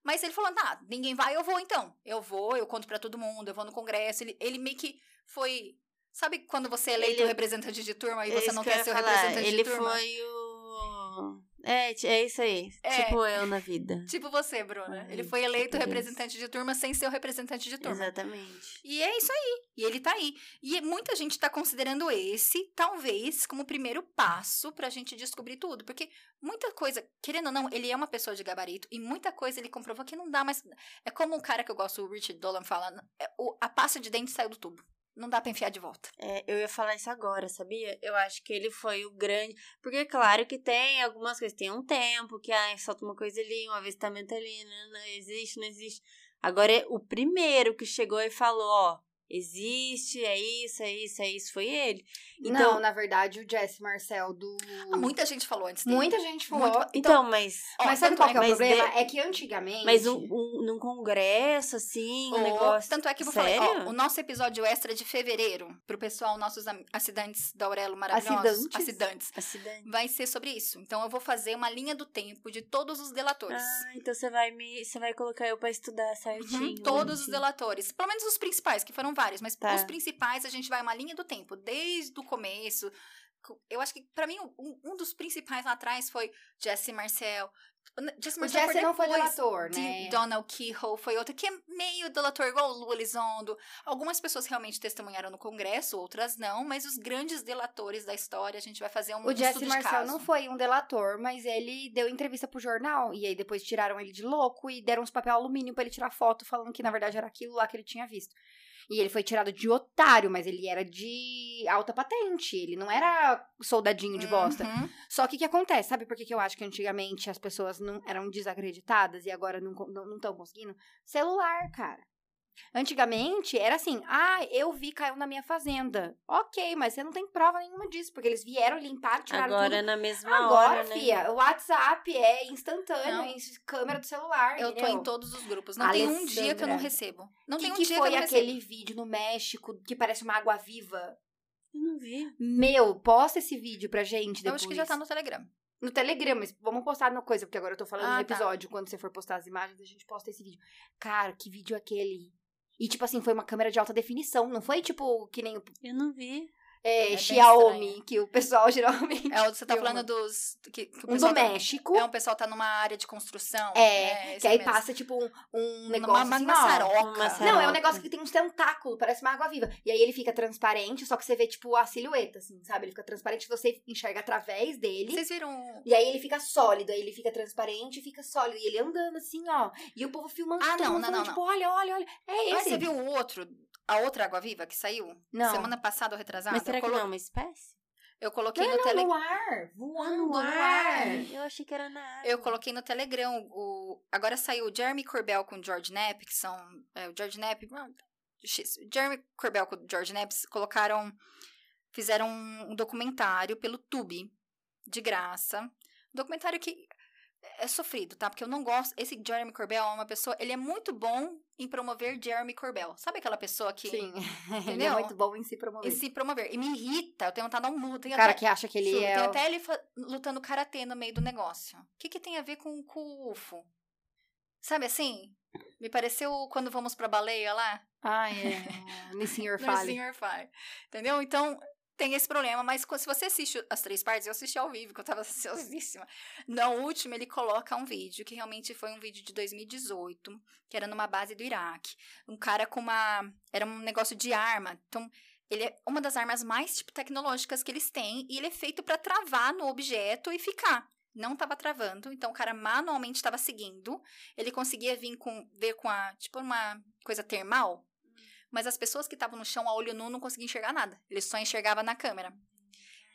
Speaker 2: Mas ele falou, tá, ninguém vai, eu vou então. Eu vou, eu conto pra todo mundo, eu vou no congresso. Ele, ele meio que foi... Sabe quando você é eleito
Speaker 3: Ele-
Speaker 2: representante de turma e
Speaker 3: É
Speaker 2: você não quer ser o representante
Speaker 3: Ele
Speaker 2: de turma?
Speaker 3: foi o. É, é isso aí.
Speaker 2: É.
Speaker 3: Tipo eu na vida.
Speaker 2: Tipo você, Bruna.
Speaker 3: Ai,
Speaker 2: ele foi eleito
Speaker 3: meu Deus.
Speaker 2: representante de turma sem ser o representante de turma.
Speaker 3: Exatamente.
Speaker 2: E é isso aí. E ele tá aí. E muita gente tá considerando esse, talvez, como o primeiro passo pra gente descobrir tudo. Porque muita coisa, querendo ou não, ele é uma pessoa de gabarito. E muita coisa ele comprovou que não dá mais. É como um cara que eu gosto, o Richard Dolan, fala: é, o- a pasta de dente saiu do tubo. Não dá pra enfiar de volta.
Speaker 3: É, eu ia falar isso agora, sabia? Eu acho que ele foi o grande. Porque, claro que tem algumas coisas. Tem um tempo que ah, solta uma coisa ali, um avistamento ali, não, não existe, não existe. Agora, é o primeiro que chegou e falou: ó, existe, é isso, é isso, é isso, foi ele. Então,
Speaker 4: não, na verdade, o Jesse Marcel do.
Speaker 2: Ah, muita gente falou antes dele.
Speaker 4: Muita gente falou.
Speaker 2: Muito-
Speaker 3: então, mas.
Speaker 2: Ó,
Speaker 4: mas sabe qual que é o
Speaker 3: mas
Speaker 4: problema?
Speaker 3: de-
Speaker 4: É que antigamente.
Speaker 3: Mas um, um, num congresso, assim, um
Speaker 2: Ó,
Speaker 3: negócio.
Speaker 2: Tanto é que eu vou
Speaker 3: Sério?
Speaker 2: falar, ó, o nosso episódio extra de fevereiro, pro pessoal, nossos acidentes da Aurelo maravilhosos,
Speaker 4: Acidentes?
Speaker 2: acidentes,
Speaker 3: Acidente.
Speaker 2: vai ser sobre isso. Então eu vou fazer uma linha do tempo de todos os delatores.
Speaker 3: Ah, então você vai me. Você vai colocar eu pra estudar certinho.
Speaker 2: Uhum, todos os delatores. Pelo menos os principais, que foram vários, mas
Speaker 3: Tá.
Speaker 2: os principais a gente vai uma linha do tempo, desde o começo. Eu acho que, pra mim, um, um dos principais lá atrás foi Jesse Marcel. Jesse
Speaker 4: O
Speaker 2: Marcel
Speaker 4: Jesse não foi delator,
Speaker 2: de
Speaker 4: né?
Speaker 2: Donald Keyhoe foi outro que é meio delator, igual o Lu Elizondo. Algumas pessoas realmente testemunharam no Congresso, outras não, mas os grandes delatores da história, a gente vai fazer um
Speaker 4: O Jesse Marcel não foi um delator, mas ele deu entrevista pro jornal. E aí depois tiraram ele de louco e deram uns papel alumínio pra ele tirar foto, falando que na verdade era aquilo lá que ele tinha visto. E ele foi tirado de otário, mas ele era de alta patente. Ele não era soldadinho de bosta.
Speaker 2: Uhum.
Speaker 4: Só que o que acontece? Sabe por que, que eu acho que antigamente as pessoas não eram desacreditadas e agora não estão não, tão conseguindo? Celular, cara. Antigamente era assim: ah, eu vi, caiu na minha fazenda. Ok, mas você não tem prova nenhuma disso, porque eles vieram limpar, tiraram
Speaker 3: Agora
Speaker 4: tudo.
Speaker 3: na mesma
Speaker 4: Agora,
Speaker 3: hora, né?
Speaker 4: fia, o WhatsApp é instantâneo,
Speaker 2: Não.
Speaker 4: em câmera do celular.
Speaker 2: Eu tô
Speaker 4: entendeu?
Speaker 2: em todos os grupos. Não tem um dia que eu não
Speaker 4: Alessandra,
Speaker 2: recebo. Não
Speaker 4: que
Speaker 2: tem um
Speaker 4: que
Speaker 2: dia
Speaker 4: foi
Speaker 2: que eu não
Speaker 4: aquele
Speaker 2: recebo.
Speaker 4: vídeo no México que parece uma água viva?
Speaker 3: Eu não vi.
Speaker 4: Meu, posta esse vídeo pra gente
Speaker 2: Eu
Speaker 4: depois.
Speaker 2: acho que já tá no Telegram.
Speaker 4: No Telegram, mas vamos postar no coisa, porque agora eu tô falando
Speaker 2: Ah,
Speaker 4: no
Speaker 2: tá.
Speaker 4: episódio. Quando você for postar as imagens, a gente posta esse vídeo. Cara, que vídeo é aquele? E, tipo assim, foi uma câmera de alta definição. Não foi, tipo, que nem.
Speaker 3: Eu não vi.
Speaker 4: É,
Speaker 2: bem
Speaker 4: Xiaomi, que o pessoal geralmente.
Speaker 2: É, você tá
Speaker 4: filma.
Speaker 2: falando dos. Que, que o
Speaker 4: Um
Speaker 2: pessoal tá-
Speaker 4: doméstico.
Speaker 2: é, um pessoal tá numa área de construção.
Speaker 4: É,
Speaker 2: esse
Speaker 4: que aí
Speaker 2: mesmo.
Speaker 4: passa, tipo, um, um negócio
Speaker 2: uma
Speaker 4: assim,
Speaker 2: maçaroca.
Speaker 3: Uma maçaroca.
Speaker 4: Não, é um negócio que tem uns tentáculos, parece uma água viva. E aí ele fica transparente, só que você vê, tipo, a silhueta, assim, sabe? Ele fica transparente, você enxerga através dele.
Speaker 2: Vocês viram.
Speaker 4: E aí ele fica sólido, aí ele fica transparente e fica sólido. E ele andando assim, ó. E o povo filmando,
Speaker 2: Ah,
Speaker 4: todo
Speaker 2: não,
Speaker 4: mundo
Speaker 2: não,
Speaker 4: falando,
Speaker 2: não,
Speaker 4: tipo, olha, olha, olha. É
Speaker 2: Mas
Speaker 4: esse.
Speaker 2: você viu o outro? A outra água viva que saiu?
Speaker 4: Não.
Speaker 2: Semana passada ou retrasada?
Speaker 3: Mas será
Speaker 2: eu,
Speaker 3: que
Speaker 2: colo-
Speaker 3: não é uma espécie?
Speaker 2: eu coloquei
Speaker 4: Não,
Speaker 2: no Telegram.
Speaker 4: no ar. Voando
Speaker 3: no ar. Eu achei que era na água.
Speaker 2: Eu coloquei no Telegram. O... Agora saiu o Jeremy Corbell com o George Knapp, que são. É, o George Knapp. Jeremy Corbell com o George Knapp colocaram. Fizeram um documentário pelo Tube, de graça. Um documentário que é sofrido, tá? Porque eu não gosto. Esse Jeremy Corbell é uma pessoa. Ele é muito bom em promover Jeremy Corbell. Sabe aquela pessoa que.
Speaker 4: Sim. Ele é
Speaker 2: Entendeu?
Speaker 4: muito bom em se promover.
Speaker 2: Em se promover. E me irrita. Eu tenho vontade de dar um murro. Tem
Speaker 4: O cara
Speaker 2: até-
Speaker 4: que acha que ele
Speaker 2: Juro,
Speaker 4: é.
Speaker 2: Tem até ele lutando karatê no meio do negócio. O que, que tem a ver com, com o UFO? Sabe assim? Me pareceu quando vamos pra baleia lá.
Speaker 4: Ah, é. Nissin Your
Speaker 2: No
Speaker 4: Fale.
Speaker 2: Senior Fire. Entendeu? Então, tem esse problema. Mas se você assiste as três partes, eu assisti ao vivo, que eu tava ansiosíssima. No último, ele coloca um vídeo, que realmente foi um vídeo de 2018, que era numa base do Iraque. Um cara com uma... Era um negócio de arma. Então, ele é uma das armas mais, tipo, tecnológicas que eles têm. E ele é feito pra travar no objeto e ficar. Não tava travando, então o cara manualmente estava seguindo. Ele conseguia vir com, ver com a, tipo, uma coisa termal. Mas as pessoas que estavam no chão a olho nu não conseguiam enxergar nada. Ele só enxergava na câmera.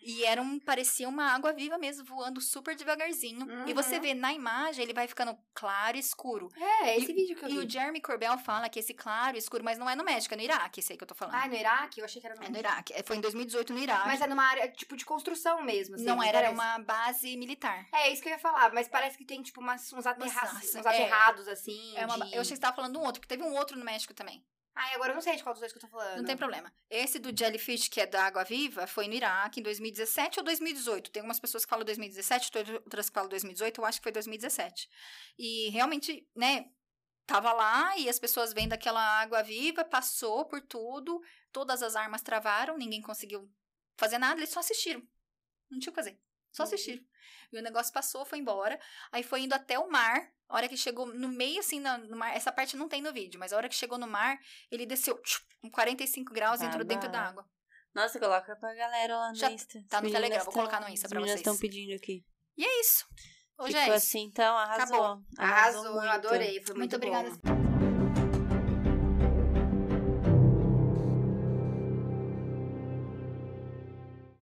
Speaker 2: E era um, parecia uma água viva mesmo, voando super devagarzinho. E você
Speaker 4: Uhum.
Speaker 2: vê na imagem, ele vai ficando claro e escuro.
Speaker 4: É, esse vídeo que eu
Speaker 2: E
Speaker 4: vi.
Speaker 2: o Jeremy Corbell fala que esse claro e escuro, mas não é no México, é no Iraque, esse aí que eu tô falando.
Speaker 4: Ah, no Iraque? Eu achei que era no...
Speaker 2: é no Iraque. É, Foi em 2018 no Iraque.
Speaker 4: Mas é numa área, tipo, de construção mesmo, assim.
Speaker 2: não era,
Speaker 4: parece?
Speaker 2: uma base militar.
Speaker 4: É, isso que eu ia falar, mas parece que tem, tipo, umas, uns, aterra...
Speaker 2: Nossa,
Speaker 4: uns
Speaker 2: é.
Speaker 4: aterrados, assim,
Speaker 2: É uma-
Speaker 4: de...
Speaker 2: Eu achei que você tava falando de um outro, porque teve um outro no México também.
Speaker 4: Ah, agora eu não sei de qual dos dois que eu tô falando.
Speaker 2: Não tem problema. Esse do Jellyfish, que é da água viva, foi no Iraque em 2017 ou 2018. Tem algumas pessoas que falam 2017, outras que falam 2018, eu acho que foi 2017. E realmente, né, tava lá e as pessoas vendo aquela água viva, passou por tudo, todas as armas travaram, ninguém conseguiu fazer nada, eles só assistiram. Não tinha o que fazer. Só assistiram. E o negócio passou, foi embora. Aí foi indo até o mar. A hora que chegou no meio, assim, no mar. Essa parte não tem no vídeo, mas a hora que chegou no mar, ele desceu com 45 graus e entrou dentro da água.
Speaker 3: Nossa, coloca pra galera lá no
Speaker 2: Já
Speaker 3: Insta.
Speaker 2: tá no Telegram, vou colocar no Insta pra vocês.
Speaker 3: estão pedindo aqui.
Speaker 2: E é isso. Hoje
Speaker 3: Ficou
Speaker 2: é isso.
Speaker 3: assim, então, arrasou.
Speaker 2: Acabou.
Speaker 4: Arrasou, eu
Speaker 3: muito.
Speaker 4: adorei, foi muito,
Speaker 2: Muito obrigada.